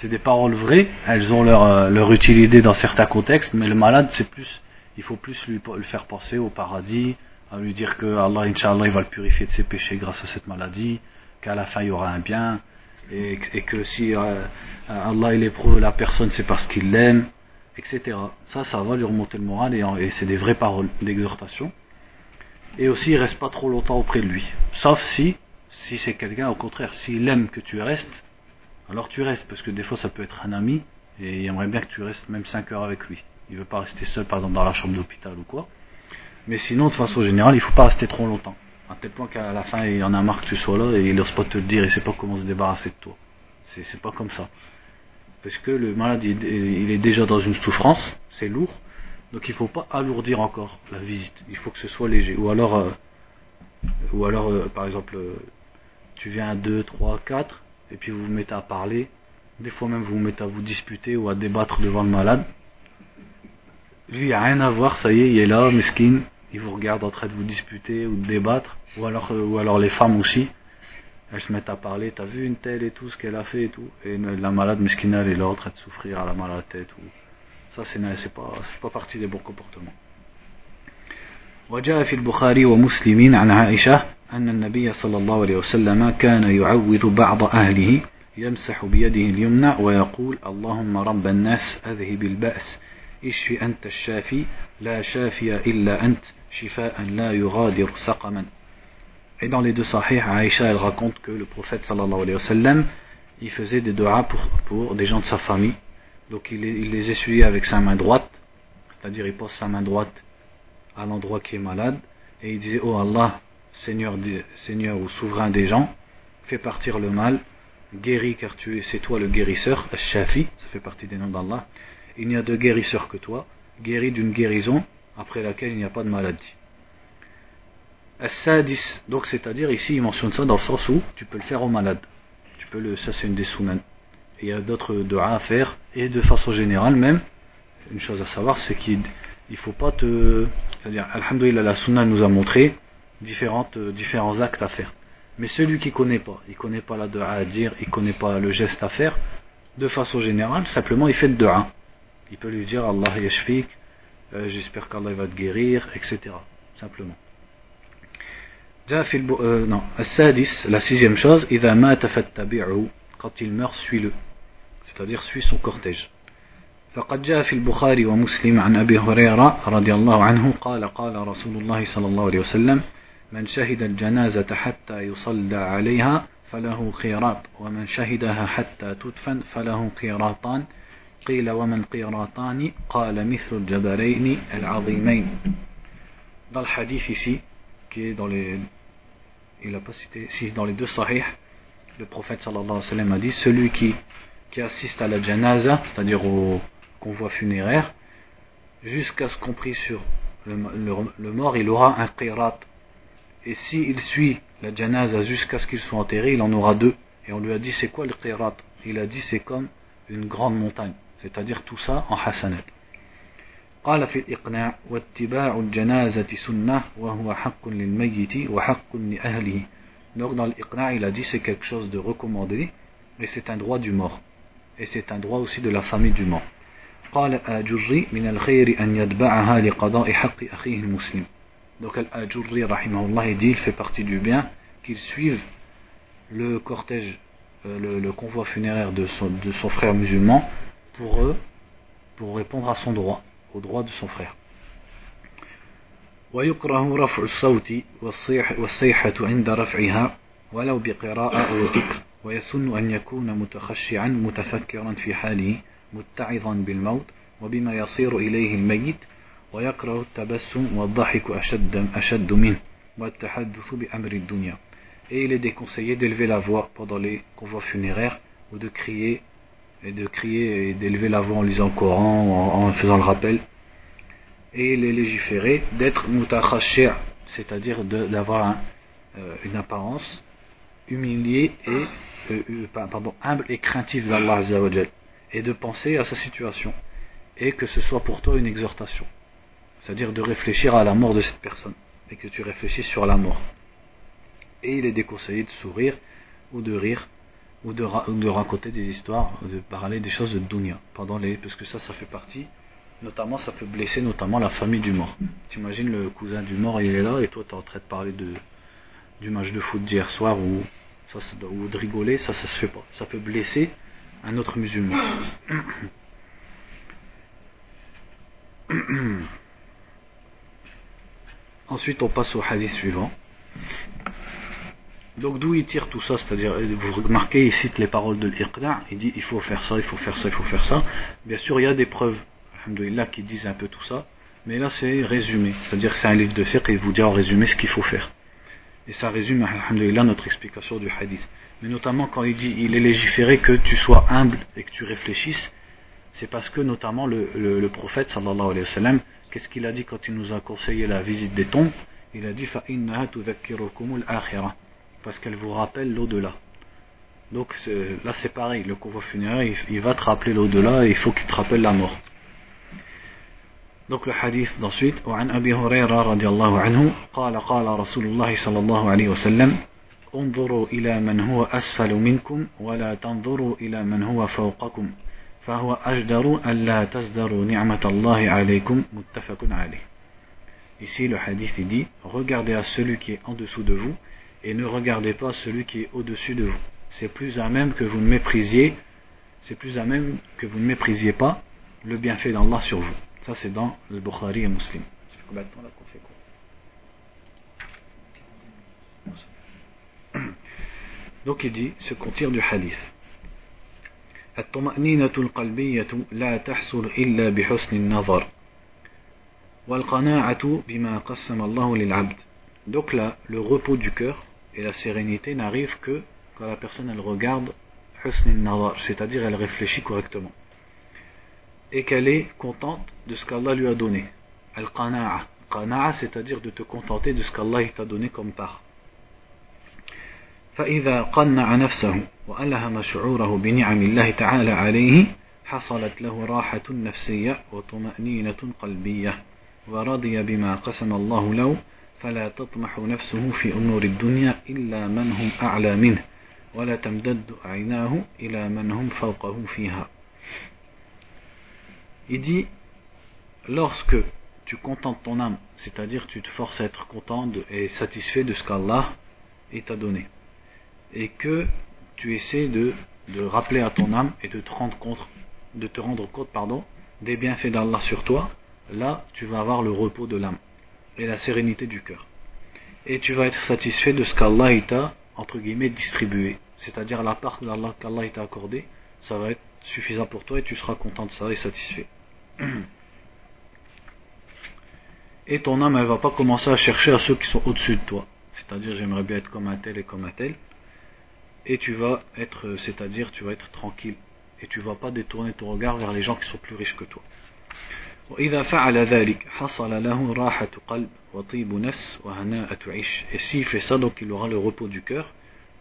c'est des paroles vraies, elles ont leur, euh, leur utilité dans certains contextes, mais le malade, c'est plus, il faut plus lui, le faire penser au paradis, à lui dire que Allah, Inch'Allah, il va le purifier de ses péchés grâce à cette maladie, qu'à la fin il y aura un bien, et, que si euh, Allah il éprouve la personne, c'est parce qu'il l'aime, etc. Ça, ça va lui remonter le moral, et c'est des vraies paroles d'exhortation. Et aussi, il reste pas trop longtemps auprès de lui, sauf si Si c'est quelqu'un, au contraire, s'il aime que tu restes, alors tu restes, parce que des fois ça peut être un ami, et il aimerait bien que tu restes même 5 heures avec lui. Il veut pas rester seul, par exemple, dans la chambre d'hôpital ou quoi. Mais sinon, de façon générale, il faut pas rester trop longtemps. À tel point qu'à la fin, il en a marre que tu sois là et il n'ose pas te le dire, il sait pas comment se débarrasser de toi. C'est pas comme ça. Parce que le malade, il, est déjà dans une souffrance, c'est lourd, donc il faut pas alourdir encore la visite. Il faut que ce soit léger. Ou alors, euh, ou alors euh, par exemple, euh, tu viens à 2, 3, 4, et puis vous vous mettez à parler. Des fois même vous vous mettez à vous disputer ou à débattre devant le malade. Lui, il n'y a rien à voir, ça y est, il est là, mesquine, il vous regarde en train de vous disputer ou de débattre. Ou alors, ou alors les femmes aussi elles se mettent à parler, t'as vu une telle et tout, ce qu'elle a fait et tout. Et la malade mesquina, elle est là en train de souffrir, à la tête. Ou... Ça, ce n'est pas, pas partie des bons comportements. وجاء في البخاري ومسلم عن عائشة أن النبي صلى الله عليه وسلم كان يعوذ بعض أهله يمسح بيده اليمنى ويقول اللهم رب الناس أذهب البأس اشفي أنت الشافي لا شافي إلا أنت شفاء لا يغادر سقما Et dans les deux صحيح عائشة elle raconte que le prophète صلى الله عليه وسلم il faisait des dua pour, pour des gens de sa famille Donc il, les essuyait avec sa main droite, c'est-à-dire il pose sa main droite à l'endroit qui est malade, et il disait Oh Allah, Seigneur, Seigneur ou souverain des gens, fais partir le mal, guéris car tu es, c'est toi le guérisseur, Shafi, ça fait partie des noms d'Allah. Il n'y a de guérisseur que toi, guéris d'une guérison après laquelle il n'y a pas de maladie. Donc c'est-à-dire ici il mentionne ça dans le sens où tu peux le faire aux malades. Tu peux le, ça c'est une des sunan Il y a d'autres doigts à faire et de façon générale même, une chose à savoir c'est qu'il ne faut pas te, c'est-à-dire alhamdoulilah la sunna nous a montré différentes, euh, différents actes à faire. Mais celui qui connaît pas, il connaît pas la dua à dire, il connaît pas le geste à faire, de façon générale, simplement il fait le dua. Il peut lui dire Allah yashfik, euh, j'espère qu'Allah va te guérir, etc. Simplement. جاء في الب... euh, non, السادس, la sixième chose, إذا مات فاتبعه quand il meurt, suis-le. C'est-à-dire, suis son cortège. فقد جاء في البخاري ومسلم عن أبي هريرة رضي الله عنه قال قال رسول الله صلى الله عليه وسلم من شهد الجنازة حتى يصلى عليها فله قيراط ومن شهدها حتى تدفن فله قيراطان. قيل ومن قيراطان؟ قال مثل الجبلين العظيمين. Dans le hadith ici qui est dans les il n'a pas cité, si dans les deux sahih, le prophète sallallahu a dit celui qui, qui assiste à la janaza, c'est-à-dire au convoi funéraire, jusqu'à ce compris sur le, le, mort, il aura un qirat. Et s'il suit la janaza jusqu'à ce qu'il soit enterré, il en aura deux. Et on lui a dit c'est quoi le qirat Il a dit c'est comme une grande montagne, c'est-à-dire tout ça en hasanat. قال في الإقناع واتباع الجنازة سنة وهو حق للميت وحق لأهله Donc dans l'Iqna, il a dit c'est quelque chose de recommandé et c'est un droit du mort. Et c'est un droit aussi de la famille du mort. قال الأجري من الخير أن يتبعها لقضاء حق أخيه المسلم. Donc Al-Ajurri, rahimahullah, il dit il fait partie du bien qu'il suive le cortège, euh, le, le, convoi funéraire de son, de son frère musulman pour, eux, pour répondre à son droit. au droit de son frère. ويكره رفع الصوت والصيحة عند رفعها ولو بقراءة أو ذكر ويسن أن يكون متخشعا متفكرا في حاله متعظا بالموت وبما يصير إليه الميت ويكره التبسم والضحك أشد, أشد منه والتحدث بأمر الدنيا Et il est déconseillé d'élever la voix pendant les convois funéraires ou de crier et de crier et d'élever la voix en lisant le Coran, en, en faisant le rappel, et les légiférer d'être mutakhashir, c'est-à-dire d'avoir un, euh, une apparence humiliée et euh, euh pardon, humble et craintive d'Allah et de penser à sa situation et que ce soit pour toi une exhortation c'est-à-dire de réfléchir à la mort de cette personne et que tu réfléchisses sur la mort et il est déconseillé de sourire ou de rire ou de, raconter des histoires, de parler des choses de dunya, pendant les, parce que ça, ça fait partie, notamment, ça peut blesser notamment la famille du mort. Tu imagines le cousin du mort, il est là, et toi, tu es en train de parler de, du match de foot d'hier soir, ou, ça, ou de rigoler, ça, ça se fait pas. Ça peut blesser un autre musulman. Ensuite, on passe au hadith suivant. Donc d'où il tire tout ça? C'est-à-dire, vous remarquez, il cite les paroles de l'Iqda, il dit il faut faire ça, il faut faire ça, il faut faire ça. Bien sûr, il y a des preuves, alhamdoulilah, qui disent un peu tout ça, mais là c'est résumé. C'est-à-dire que c'est un livre de fiqh et il vous dit en résumé ce qu'il faut faire. Et ça résume, alhamdoulilah, notre explication du hadith. Mais notamment quand il dit il est légiféré que tu sois humble et que tu réfléchisses, c'est parce que notamment le, prophète sallallahu alayhi wa sallam, qu'est-ce qu'il a dit quand il nous a conseillé la visite des tombes? Il a dit parce qu'elle vous rappelle l'au-delà. Donc là c'est pareil, le convoi funéraire il, va te rappeler l'au-delà et il faut qu'il te rappelle la mort. Donc le hadith d'ensuite, وعن أبي هريرة رضي الله عنه قال قال رسول الله صلى الله عليه وسلم انظروا إلى من هو أسفل منكم ولا تنظروا إلى من هو فوقكم فهو أجدر ألا تزدروا نعمة الله عليكم متفق عليه Ici le hadith dit regardez à celui qui est en dessous de vous et ne regardez pas celui qui est au-dessus de vous. C'est plus à même que vous ne méprisiez, c'est plus à même que vous ne méprisiez pas le bienfait d'Allah sur vous. Ça c'est dans le Bukhari et Muslim. Donc il dit ce qu'on tire du hadith. الطمأنينة القلبية لا تحصل إلا بحسن النظر والقناعة بما قسم الله للعبد donc là, le repos du cœur et la sérénité n'arrivent que quand la personne elle regarde c'est-à-dire elle réfléchit correctement Et qu'elle est contente de ce qu'Allah lui a donné. Al-qana'a qana'a c'est-à-dire de te contenter de ce qu'Allah t'a donné comme part. فإذا قنع نفسه وألهم شعوره بنعم الله تعالى عليه حصلت له راحة نفسية وطمأنينة قلبية. ورضي بما قسم الله له فلا تطمح نفسه في أمور الدنيا إلا من هم أعلى منه. ولا تمدد عيناه إلى من هم فوقه فيها. Il dit, lorsque tu contentes ton âme, c'est-à-dire tu te forces à être content et satisfait de ce qu'Allah t'a donné, et que tu essaies de, de rappeler à ton âme et de te rendre compte, de te rendre compte pardon, des bienfaits d'Allah sur toi, là tu vas avoir le repos de l'âme et la sérénité du cœur. Et tu vas être satisfait de ce qu'Allah t'a, entre guillemets, distribué. C'est-à-dire la part d'Allah qu'Allah t'a accordé, ça va être suffisant pour toi et tu seras content de ça et satisfait et ton âme, elle va pas commencer à chercher à ceux qui sont au-dessus de toi. C'est-à-dire, j'aimerais bien être comme un tel et comme un tel. Et tu vas être, euh, c'est-à-dire, tu vas être tranquille. Et tu vas pas détourner ton regard vers les gens qui sont plus riches que toi. Et s'il fait ça, donc il aura le repos du cœur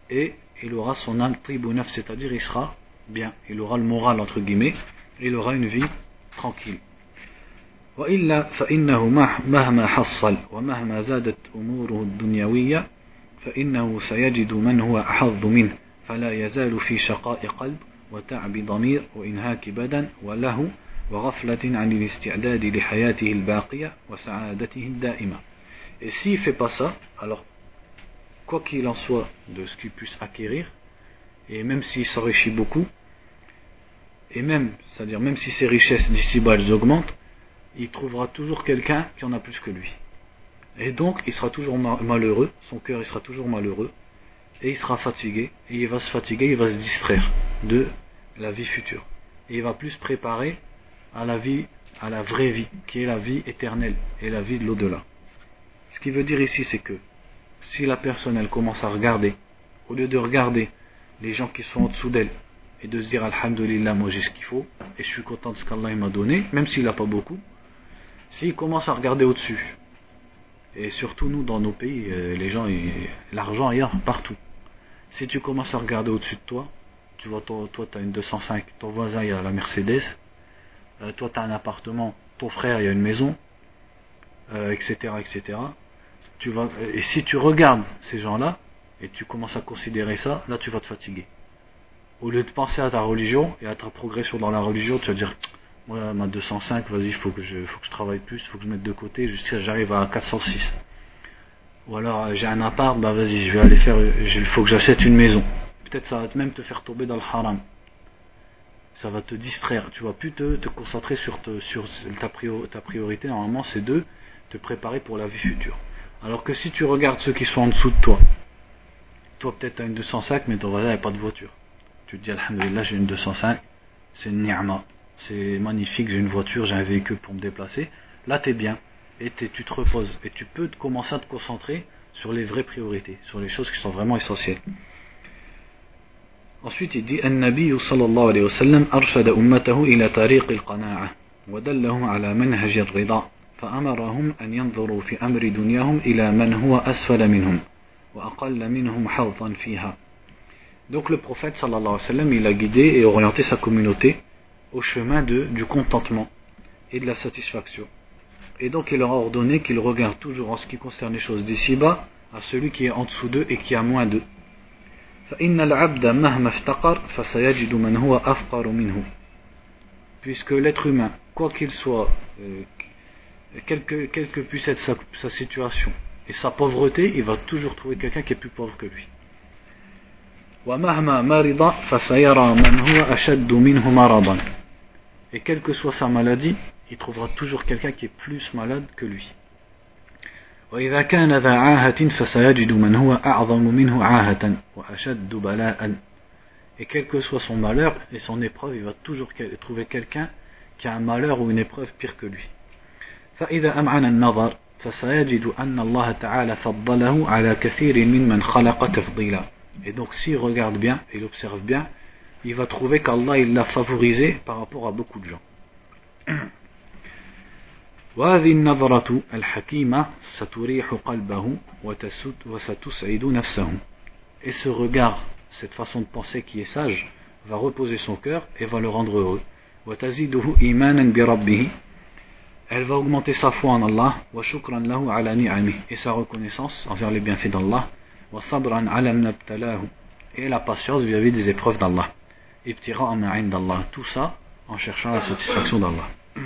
et il aura son âme tribunaf, c'est-à-dire il sera bien, il aura le moral entre guillemets, et il aura une vie tranquille. وإلا فإنه مهما حصل ومهما زادت أموره الدنيوية فإنه سيجد من هو أحظ منه فلا يزال في شقاء قلب وتعب ضمير وإنهاك بدن وله وغفلة عن الاستعداد لحياته الباقية وسعادته الدائمة Et s'il ne fait pas ça, alors quoi qu'il en soit de ce qu'il puisse acquérir, et même s'il s'enrichit beaucoup, et même, c'est-à-dire même si ses richesses d'ici-bas augmentent, il trouvera toujours quelqu'un qui en a plus que lui. Et donc il sera toujours malheureux, son cœur il sera toujours malheureux, et il sera fatigué, et il va se fatiguer, il va se distraire de la vie future. Et il va plus préparer à la vie, à la vraie vie, qui est la vie éternelle et la vie de l'au-delà. Ce qui veut dire ici, c'est que si la personne elle commence à regarder, au lieu de regarder les gens qui sont en dessous d'elle et de se dire Alhamdulillah, moi j'ai ce qu'il faut et je suis content de ce qu'Allah m'a donné, même s'il n'a pas beaucoup, s'il commence à regarder au-dessus, et surtout nous dans nos pays, euh, les gens, l'argent il y a partout. Si tu commences à regarder au-dessus de toi, tu vois, toi, tu as une 205, ton voisin il a la Mercedes, euh, toi tu as un appartement, ton frère il a une maison, etc., euh, etc. Tu vas, et si tu regardes ces gens-là, et tu commences à considérer ça, là tu vas te fatiguer. Au lieu de penser à ta religion et à ta progression dans la religion, tu vas dire, moi ma 205, vas-y, il faut que je, faut que je travaille plus, il faut que je mette de côté jusqu'à j'arrive à 406. Ou alors euh, j'ai un appart, bah vas-y, je vais aller faire, il faut que j'achète une maison. Peut-être ça va même te faire tomber dans le haram ça va te distraire. Tu vas plus te, te concentrer sur, sur ta, ta priorité. Normalement, c'est de te préparer pour la vie future. Alors que si tu regardes ceux qui sont en dessous de toi, toi peut-être tu as une 205, mais ton voisin n'a pas de voiture. Tu te dis, Alhamdulillah, j'ai une 205, c'est une ni'ma, c'est magnifique, j'ai une voiture, j'ai un véhicule pour me déplacer. Là, tu es bien, et tu te reposes, et tu peux commencer à te concentrer sur les vraies priorités, sur les choses qui sont vraiment essentielles. Ensuite, il dit النبي صلى الله عليه وسلم أرشد أمته إلى طريق القناعة ودلهم على منهج الرضا فأمرهم أن ينظروا في أمر دنياهم إلى من هو أسفل منهم وأقل منهم حظا فيها donc le prophète sallallahu alayhi wa sallam, il a guidé et orienté sa communauté au chemin du contentement et de la satisfaction. Et donc il leur a ordonné qu'ils regardent toujours en ce qui concerne les choses d'ici-bas à celui qui est en dessous d'eux et qui a moins d'eux. Puisque l'être humain, quoi qu'il soit, euh, quelle, que, puisse être sa, situation et sa pauvreté, il va toujours trouver quelqu'un qui est plus pauvre que lui. Et quelle que soit sa maladie, il trouvera toujours quelqu'un qui est plus malade que lui. وإذا كان ذا عاهة فسيجد من هو أعظم منه عاهة وأشد بلاء Et quel que soit son malheur et son épreuve, il va toujours trouver quelqu'un qui a un malheur ou une épreuve pire que lui. فإذا أمعن النظر فسيجد أن الله تعالى فضله على كثير ممن خلق تفضيلا. Et donc s'il regarde bien et il observe bien, il va trouver qu'Allah il l'a favorisé par rapport à beaucoup de gens. وهذه النظرة الحكيمة ستريح قلبه وستسعد نفسه et ce regard cette façon de penser qui est sage va reposer son cœur et va le rendre heureux وتزيده إيمانا بربه elle va augmenter sa foi en Allah وشكرا له على نعمه et sa reconnaissance envers les bienfaits d'Allah et la patience vis-à-vis -vis des épreuves d'Allah. Tout ça en cherchant la satisfaction d'Allah.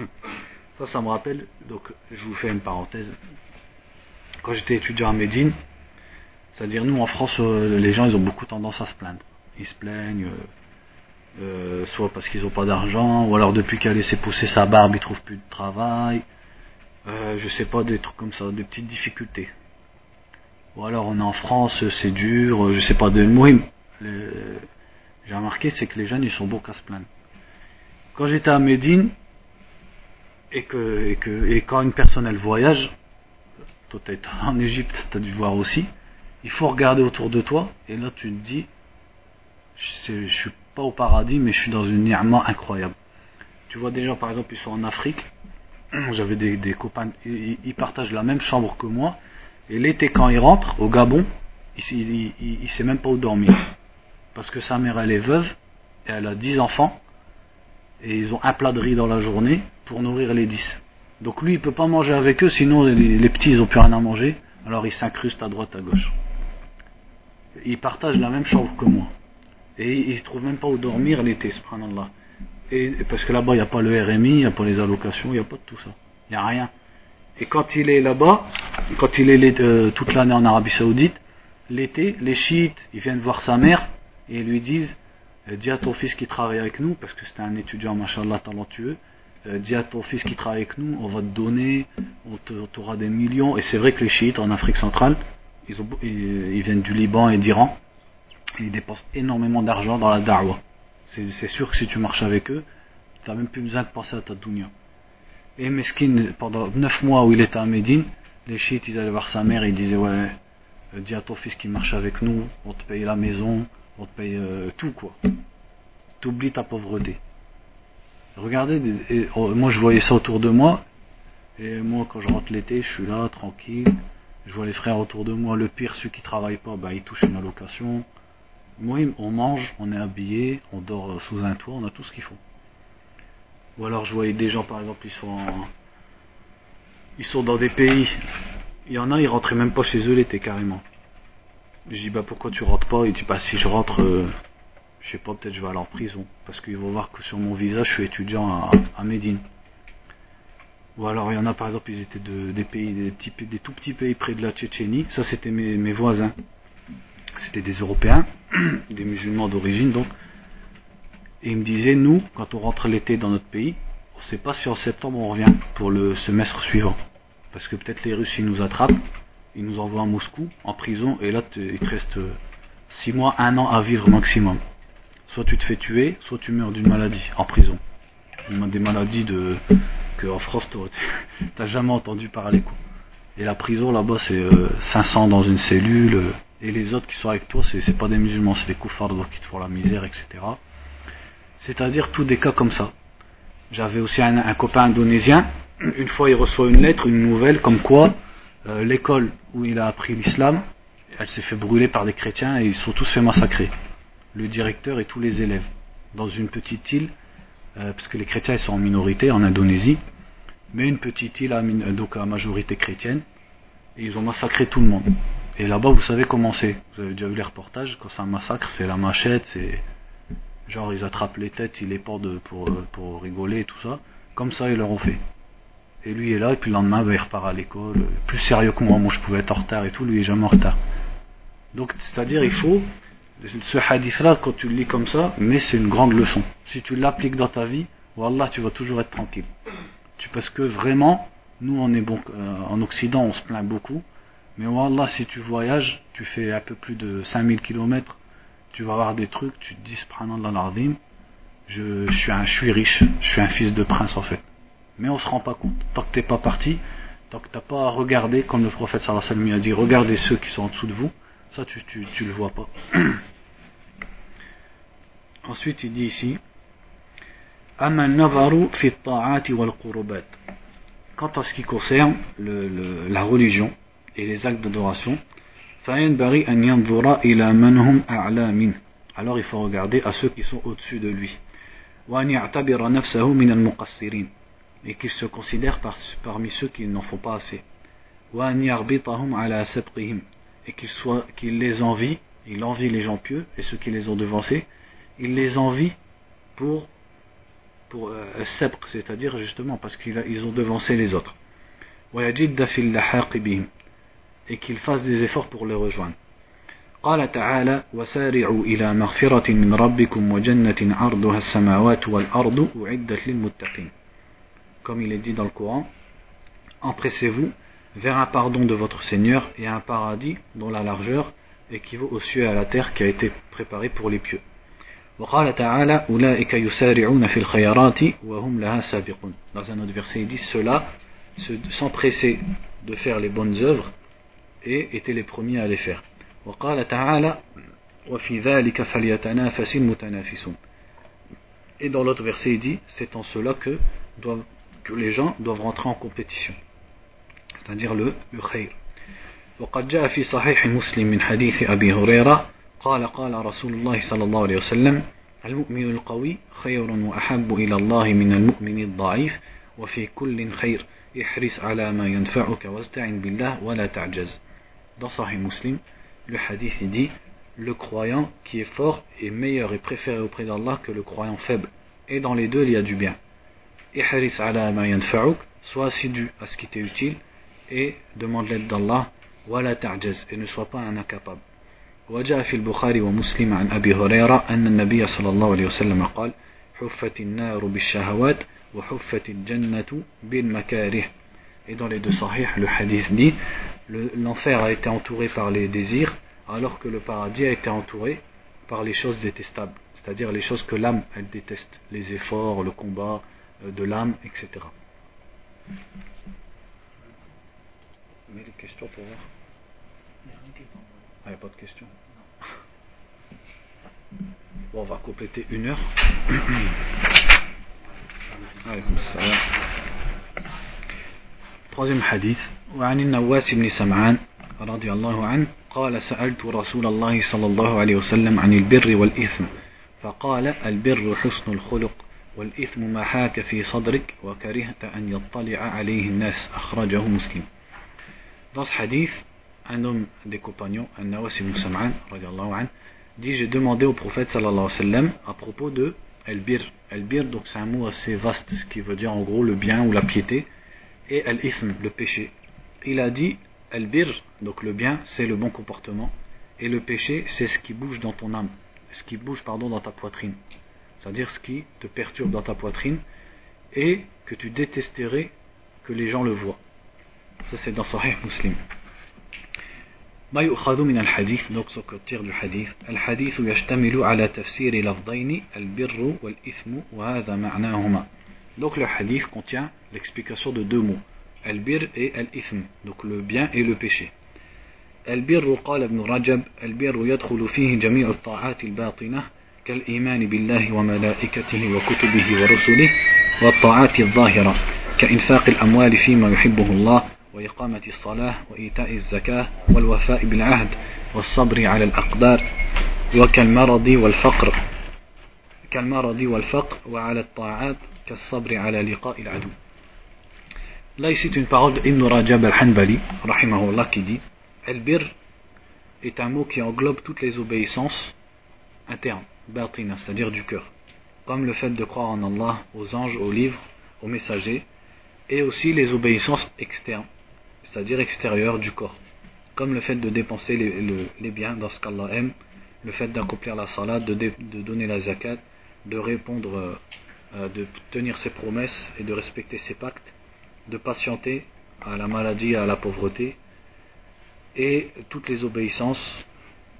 Ça, ça me rappelle, donc je vous fais une parenthèse. Quand j'étais étudiant à Médine, c'est-à-dire nous en France, euh, les gens ils ont beaucoup tendance à se plaindre. Ils se plaignent, euh, euh, soit parce qu'ils n'ont pas d'argent, ou alors depuis qu'elle a laissé pousser sa barbe, ils trouvent plus de travail. Euh, je sais pas, des trucs comme ça, des petites difficultés. Ou alors on est en France, c'est dur, je sais pas, de moi, j'ai remarqué c'est que les jeunes ils sont beaux qu'à se plaindre. Quand j'étais à Médine, et que, et que et quand une personne elle voyage, toi tu en Égypte, tu as dû voir aussi, il faut regarder autour de toi et là tu te dis je, suis pas au paradis mais je suis dans une ni'ma incroyable. Tu vois des gens par exemple ils sont en Afrique, j'avais des, copains, ils, partagent la même chambre que moi et l'été quand ils rentrent au Gabon, il, il, sait même pas où dormir parce que sa mère elle est veuve et elle a 10 enfants et ils ont un plat de riz dans la journée pour nourrir les dix. Donc lui, il peut pas manger avec eux, sinon les, petits, ils ont plus rien à manger, alors ils s'incrustent à droite, à gauche. Ils partagent la même chambre que moi. Et ils ne trouvent même pas où dormir l'été, subhanallah. Et, parce que là-bas, il n'y a pas le RMI, il n'y a pas les allocations, il n'y a pas de tout ça. Il n'y a rien. Et quand il est là-bas, quand il est toute l'année en Arabie Saoudite, l'été, les chiites, ils viennent voir sa mère et lui disent euh, Dis à ton fils qui travaille avec nous, parce que c'était un étudiant, machallah, talentueux, euh, dis à ton fils qui travaille avec nous, on va te donner, on t'aura des millions. Et c'est vrai que les chiites en Afrique centrale, ils, viennent du Liban et d'Iran, ils dépensent énormément d'argent dans la darwa. C'est sûr que si tu marches avec eux, tu n'as même plus besoin de penser à ta dunya. Et Meskin, pendant 9 mois où il était à Médine, les chiites, ils allaient voir sa mère ils disaient Ouais, euh, dis à ton fils qui marche avec nous, on te paye la maison, on te paye euh, tout quoi. T'oublies ta pauvreté. Regardez, oh, moi je voyais ça autour de moi, et moi quand je rentre l'été, je suis là, tranquille, je vois les frères autour de moi, le pire, ceux qui travaillent pas, bah, ils touchent une allocation. Moi, on mange, on est habillé, on dort sous un toit, on a tout ce qu'il faut. Ou alors je voyais des gens, par exemple, ils sont, ils sont dans des pays, il y en a, ils rentraient même pas chez eux l'été carrément. Je dis, bah pourquoi tu rentres pas? Il dit, bah si je rentre... Euh, je sais pas, peut-être je vais aller en prison, parce qu'ils vont voir que sur mon visage je suis étudiant à, à Médine. Ou alors il y en a par exemple, ils étaient de, des pays, des, petits, des tout petits pays près de la Tchétchénie, ça c'était mes, mes voisins. C'était des Européens, des musulmans d'origine donc. Et ils me disaient, nous, quand on rentre l'été dans notre pays, on ne sait pas si en septembre on revient pour le semestre suivant. Parce que peut-être les Russes ils nous attrapent, ils nous envoient à Moscou, en prison, et là il te reste 6 mois, 1 an à vivre maximum. Soit tu te fais tuer, soit tu meurs d'une maladie en prison. Des maladies de, que en France, tu n'as jamais entendu parler. Quoi. Et la prison là-bas, c'est 500 euh, dans une cellule. Euh, et les autres qui sont avec toi, c'est pas des musulmans, c'est des koufars qui te font la misère, etc. C'est-à-dire tous des cas comme ça. J'avais aussi un, copain indonésien, une fois il reçoit une lettre, une nouvelle, comme quoi euh, l'école où il a appris l'islam, elle s'est fait brûler par des chrétiens et ils sont tous fait massacrer. Le directeur et tous les élèves. Dans une petite île, parce que les chrétiens ils sont en minorité en Indonésie, mais une petite île à, donc à majorité chrétienne, et ils ont massacré tout le monde. Et là-bas, vous savez comment c'est. Vous avez déjà vu les reportages, quand c'est un massacre, c'est la machette, c'est. Genre, ils attrapent les têtes, ils les portent pour, pour rigoler et tout ça. Comme ça, ils leur ont fait. Et lui est là, et puis le lendemain, bah, il repart à l'école. Plus sérieux que moi, moi je pouvais être en retard et tout, lui est jamais en retard. Donc, c'est-à-dire, il faut. Ce hadith-là, quand tu le lis comme ça, mais c'est une grande leçon. Si tu l'appliques dans ta vie, Wallah, tu vas toujours être tranquille parce que vraiment, nous on est bon, euh, en Occident on se plaint beaucoup, mais Wallah si tu voyages, tu fais un peu plus de 5000 km, tu vas voir des trucs, tu te dis subhanallah je, je, suis un, je riche, je suis un fils de prince en fait. Mais on se rend pas compte. Tant que t'es pas parti, tant que t'as pas regardé, comme le prophète sallallahu alayhi a dit, regardez ceux qui sont en dessous de vous, ça tu le vois pas. Ensuite il dit ici, Quant à ce qui concerne la religion et les actes d'adoration, alors il faut regarder à ceux qui sont au-dessus de lui. Et qu'il se considère parmi ceux qui n'en font pas assez. Et qu'il les envie, il envie les gens pieux et ceux qui les ont devancés, il les envie pour pour euh, c'est-à-dire justement parce qu'ils ont devancé les autres Et qu'ils fassent des efforts pour le rejoindre. قال تعالى وسارعوا إلى مغفرة من ربكم وجنة عرضها السماوات والأرض أعدت للمتقين Comme il est dit dans le Coran, empressez-vous vers un pardon de votre Seigneur et un paradis dont la largeur équivaut aux cieux et à la terre qui a été préparé pour les pieux. وقال تعالى أولئك يسارعون في الخيرات وهم لها سابقون Dans un autre verset, il dit ceux-là s'empressaient de faire les bonnes œuvres et étaient les premiers à les faire. وقال تعالى وفي ذلك فليتنافس المتنافسون Et dans l'autre verset, il dit c'est en cela que, doivent, que les gens doivent rentrer en compétition. C'est-à-dire le, le khayr. وقد جاء في صحيح مسلم من حديث أبي هريرة قال قال رسول الله صلى الله عليه وسلم المؤمن القوي خير وأحب إلى الله من المؤمن الضعيف وفي كل خير احرص على ما ينفعك واستعن بالله ولا تعجز Dans Sahih Muslim, le hadith dit Le croyant qui est fort est meilleur et préféré auprès d'Allah que le croyant faible. Et dans les deux, il y a du bien. Ihris ala ma yanfa'uk, sois assidu à ce qui t'est utile et demande l'aide d'Allah, wala ta'jaz, et ne sois pas un incapable. وجاء في البخاري ومسلم عن أبي هريرة أن النبي صلى الله عليه وسلم قال حفت النار بالشهوات وحفت الجنة بالمكاره et dans les deux sahih, le hadith dit l'enfer a été entouré par les désirs, alors que le paradis a été entouré par les choses détestables, c'est-à-dire les choses que l'âme elle déteste, les efforts, le combat de l'âme, etc. Mais questions pour voir? Ah, il n'y a pas de question. Bon, on va compléter une heure. Troisième hadith. وعن النواس بن سمعان رضي الله عنه قال سألت رسول الله صلى الله عليه وسلم عن البر والإثم فقال البر حسن الخلق والإثم ما حاك في صدرك وكرهت أن يطلع عليه الناس أخرجه مسلم Dans ce hadith, un homme des compagnons, un Nawas ibn Sam'an, dit J'ai demandé au prophète sallallahu alayhi wa sallam à propos de Al-Bir. Al-Bir, donc c'est un mot assez vaste qui veut dire en gros le bien ou la piété, et Al-Ithm, le péché. Il a dit Al-Bir, donc le bien, c'est le bon comportement, et le péché, c'est ce qui bouge dans ton âme, ce qui bouge pardon, dans ta poitrine. C'est-à-dire ce qui te perturbe dans ta poitrine et que tu détesterais que les gens le voient. Ça, c'est dans Sahih Muslim. ما يؤخذ من الحديث donc ce que tire du hadith الحديث يشتمل على تفسير لفظين البر والإثم وهذا معناهما donc le hadith contient l'explication de deux mots البر et الإثم donc le bien et le péché. البر قال ابن رجب البر يدخل فيه جميع الطاعات الباطنة كالإيمان بالله وملائكته وكتبه ورسله والطاعات الظاهرة كإنفاق الأموال فيما يحبه الله وإقامة الصلاة وإيتاء الزكاة والوفاء بالعهد والصبر على الأقدار وكالمرض والفقر كالمرض والفقر وعلى الطاعات Là, ici, une parole d'Ibn Rajab al-Hanbali, rahimahullah, qui dit Al-bir est un mot qui englobe toutes les obéissances internes, batina, c'est-à-dire du cœur, comme le fait de croire en Allah, aux anges, aux livres, aux messagers, et aussi les obéissances externes, c'est-à-dire extérieures du corps, comme le fait de dépenser les, les, les biens dans ce qu'Allah aime, le fait d'accomplir la salat, de, de, donner la zakat, de répondre. Euh, de tenir ses promesses et de respecter ses pactes, de patienter à la maladie et à la pauvreté, et toutes les obéissances,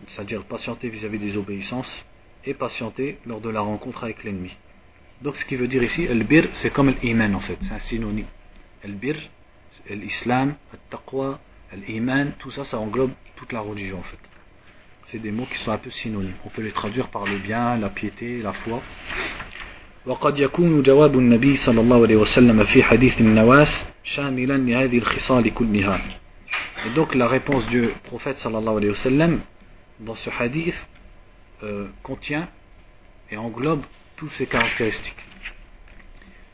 c'est-à-dire patienter vis-à-vis des obéissances, et patienter lors de la rencontre avec l'ennemi. Donc ce qui veut dire ici, el bir, c'est comme l'iman en fait, c'est un synonyme. El bir, l'islam, le taqwa, l'iman, tout ça, ça englobe toute la religion en fait. C'est des mots qui sont un peu synonymes. On peut les traduire par le bien, la piété, la foi. وقد يكون جواب النبي صلى الله عليه وسلم في حديث النواس شاملا لهذه الخصال كلها Et donc la réponse du prophète sallallahu alayhi wa sallam dans ce hadith euh, contient et englobe toutes ces caractéristiques.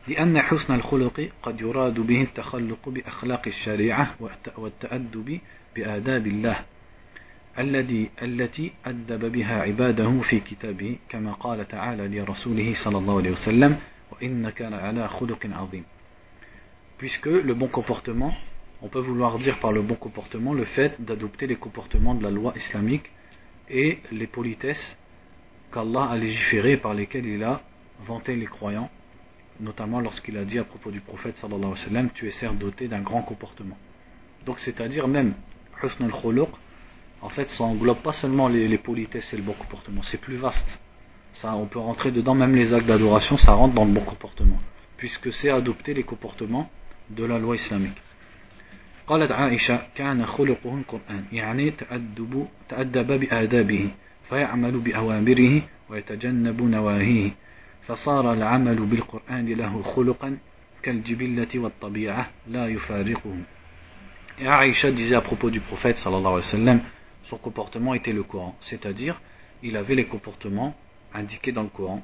لأن حسن الخلق قد يراد به التخلق بأخلاق الشريعة والتأدب بآداب الله الذي التي أدب بها عباده في كتابه كما قال تعالى لرسوله صلى الله عليه وسلم وإنك على خلق عظيم puisque le bon comportement on peut vouloir dire par le bon comportement le fait d'adopter les comportements de la loi islamique et les politesses qu'Allah a légiférées par lesquelles il a vanté les croyants, notamment lorsqu'il a dit à propos du prophète sallallahu alayhi wa sallam, tu es certes doté d'un grand comportement. Donc c'est-à-dire même husn al en fait ça englobe pas seulement les, politesses et le bon comportement, c'est plus vaste. Ça, on peut rentrer dedans, même les actes d'adoration, ça rentre dans le bon comportement, puisque c'est adopter les comportements de la loi islamique. قالت عائشة كان خلقه القرآن يعني تأدب, تأدب بآدابه فيعمل بأوامره ويتجنب نواهيه فصار العمل بالقرآن له خلقا كالجبلة والطبيعة لا يفارقه Et Aïcha disait à propos du prophète sallallahu alayhi wa sallam, son comportement était le Coran, c'est-à-dire il avait les comportements indiqués dans le Coran,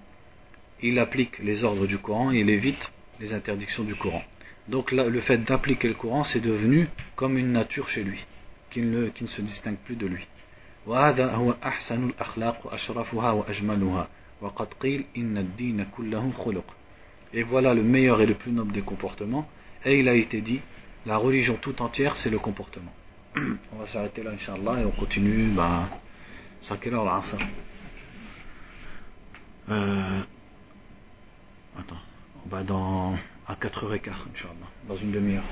il applique les ordres du Coran et il évite les interdictions du Coran. Donc le fait d'appliquer le Coran, c'est devenu comme une nature chez lui, qui ne, qui ne se distingue plus de lui. Et voilà le meilleur et le plus noble des comportements. Et il a été dit, la religion tout entière, c'est le comportement. On va s'arrêter là, Inch'Allah, et on continue. Bah, quelle heure l'Asr euh, Attends, on va dans à 4h15, Inch'Allah, dans une demi-heure.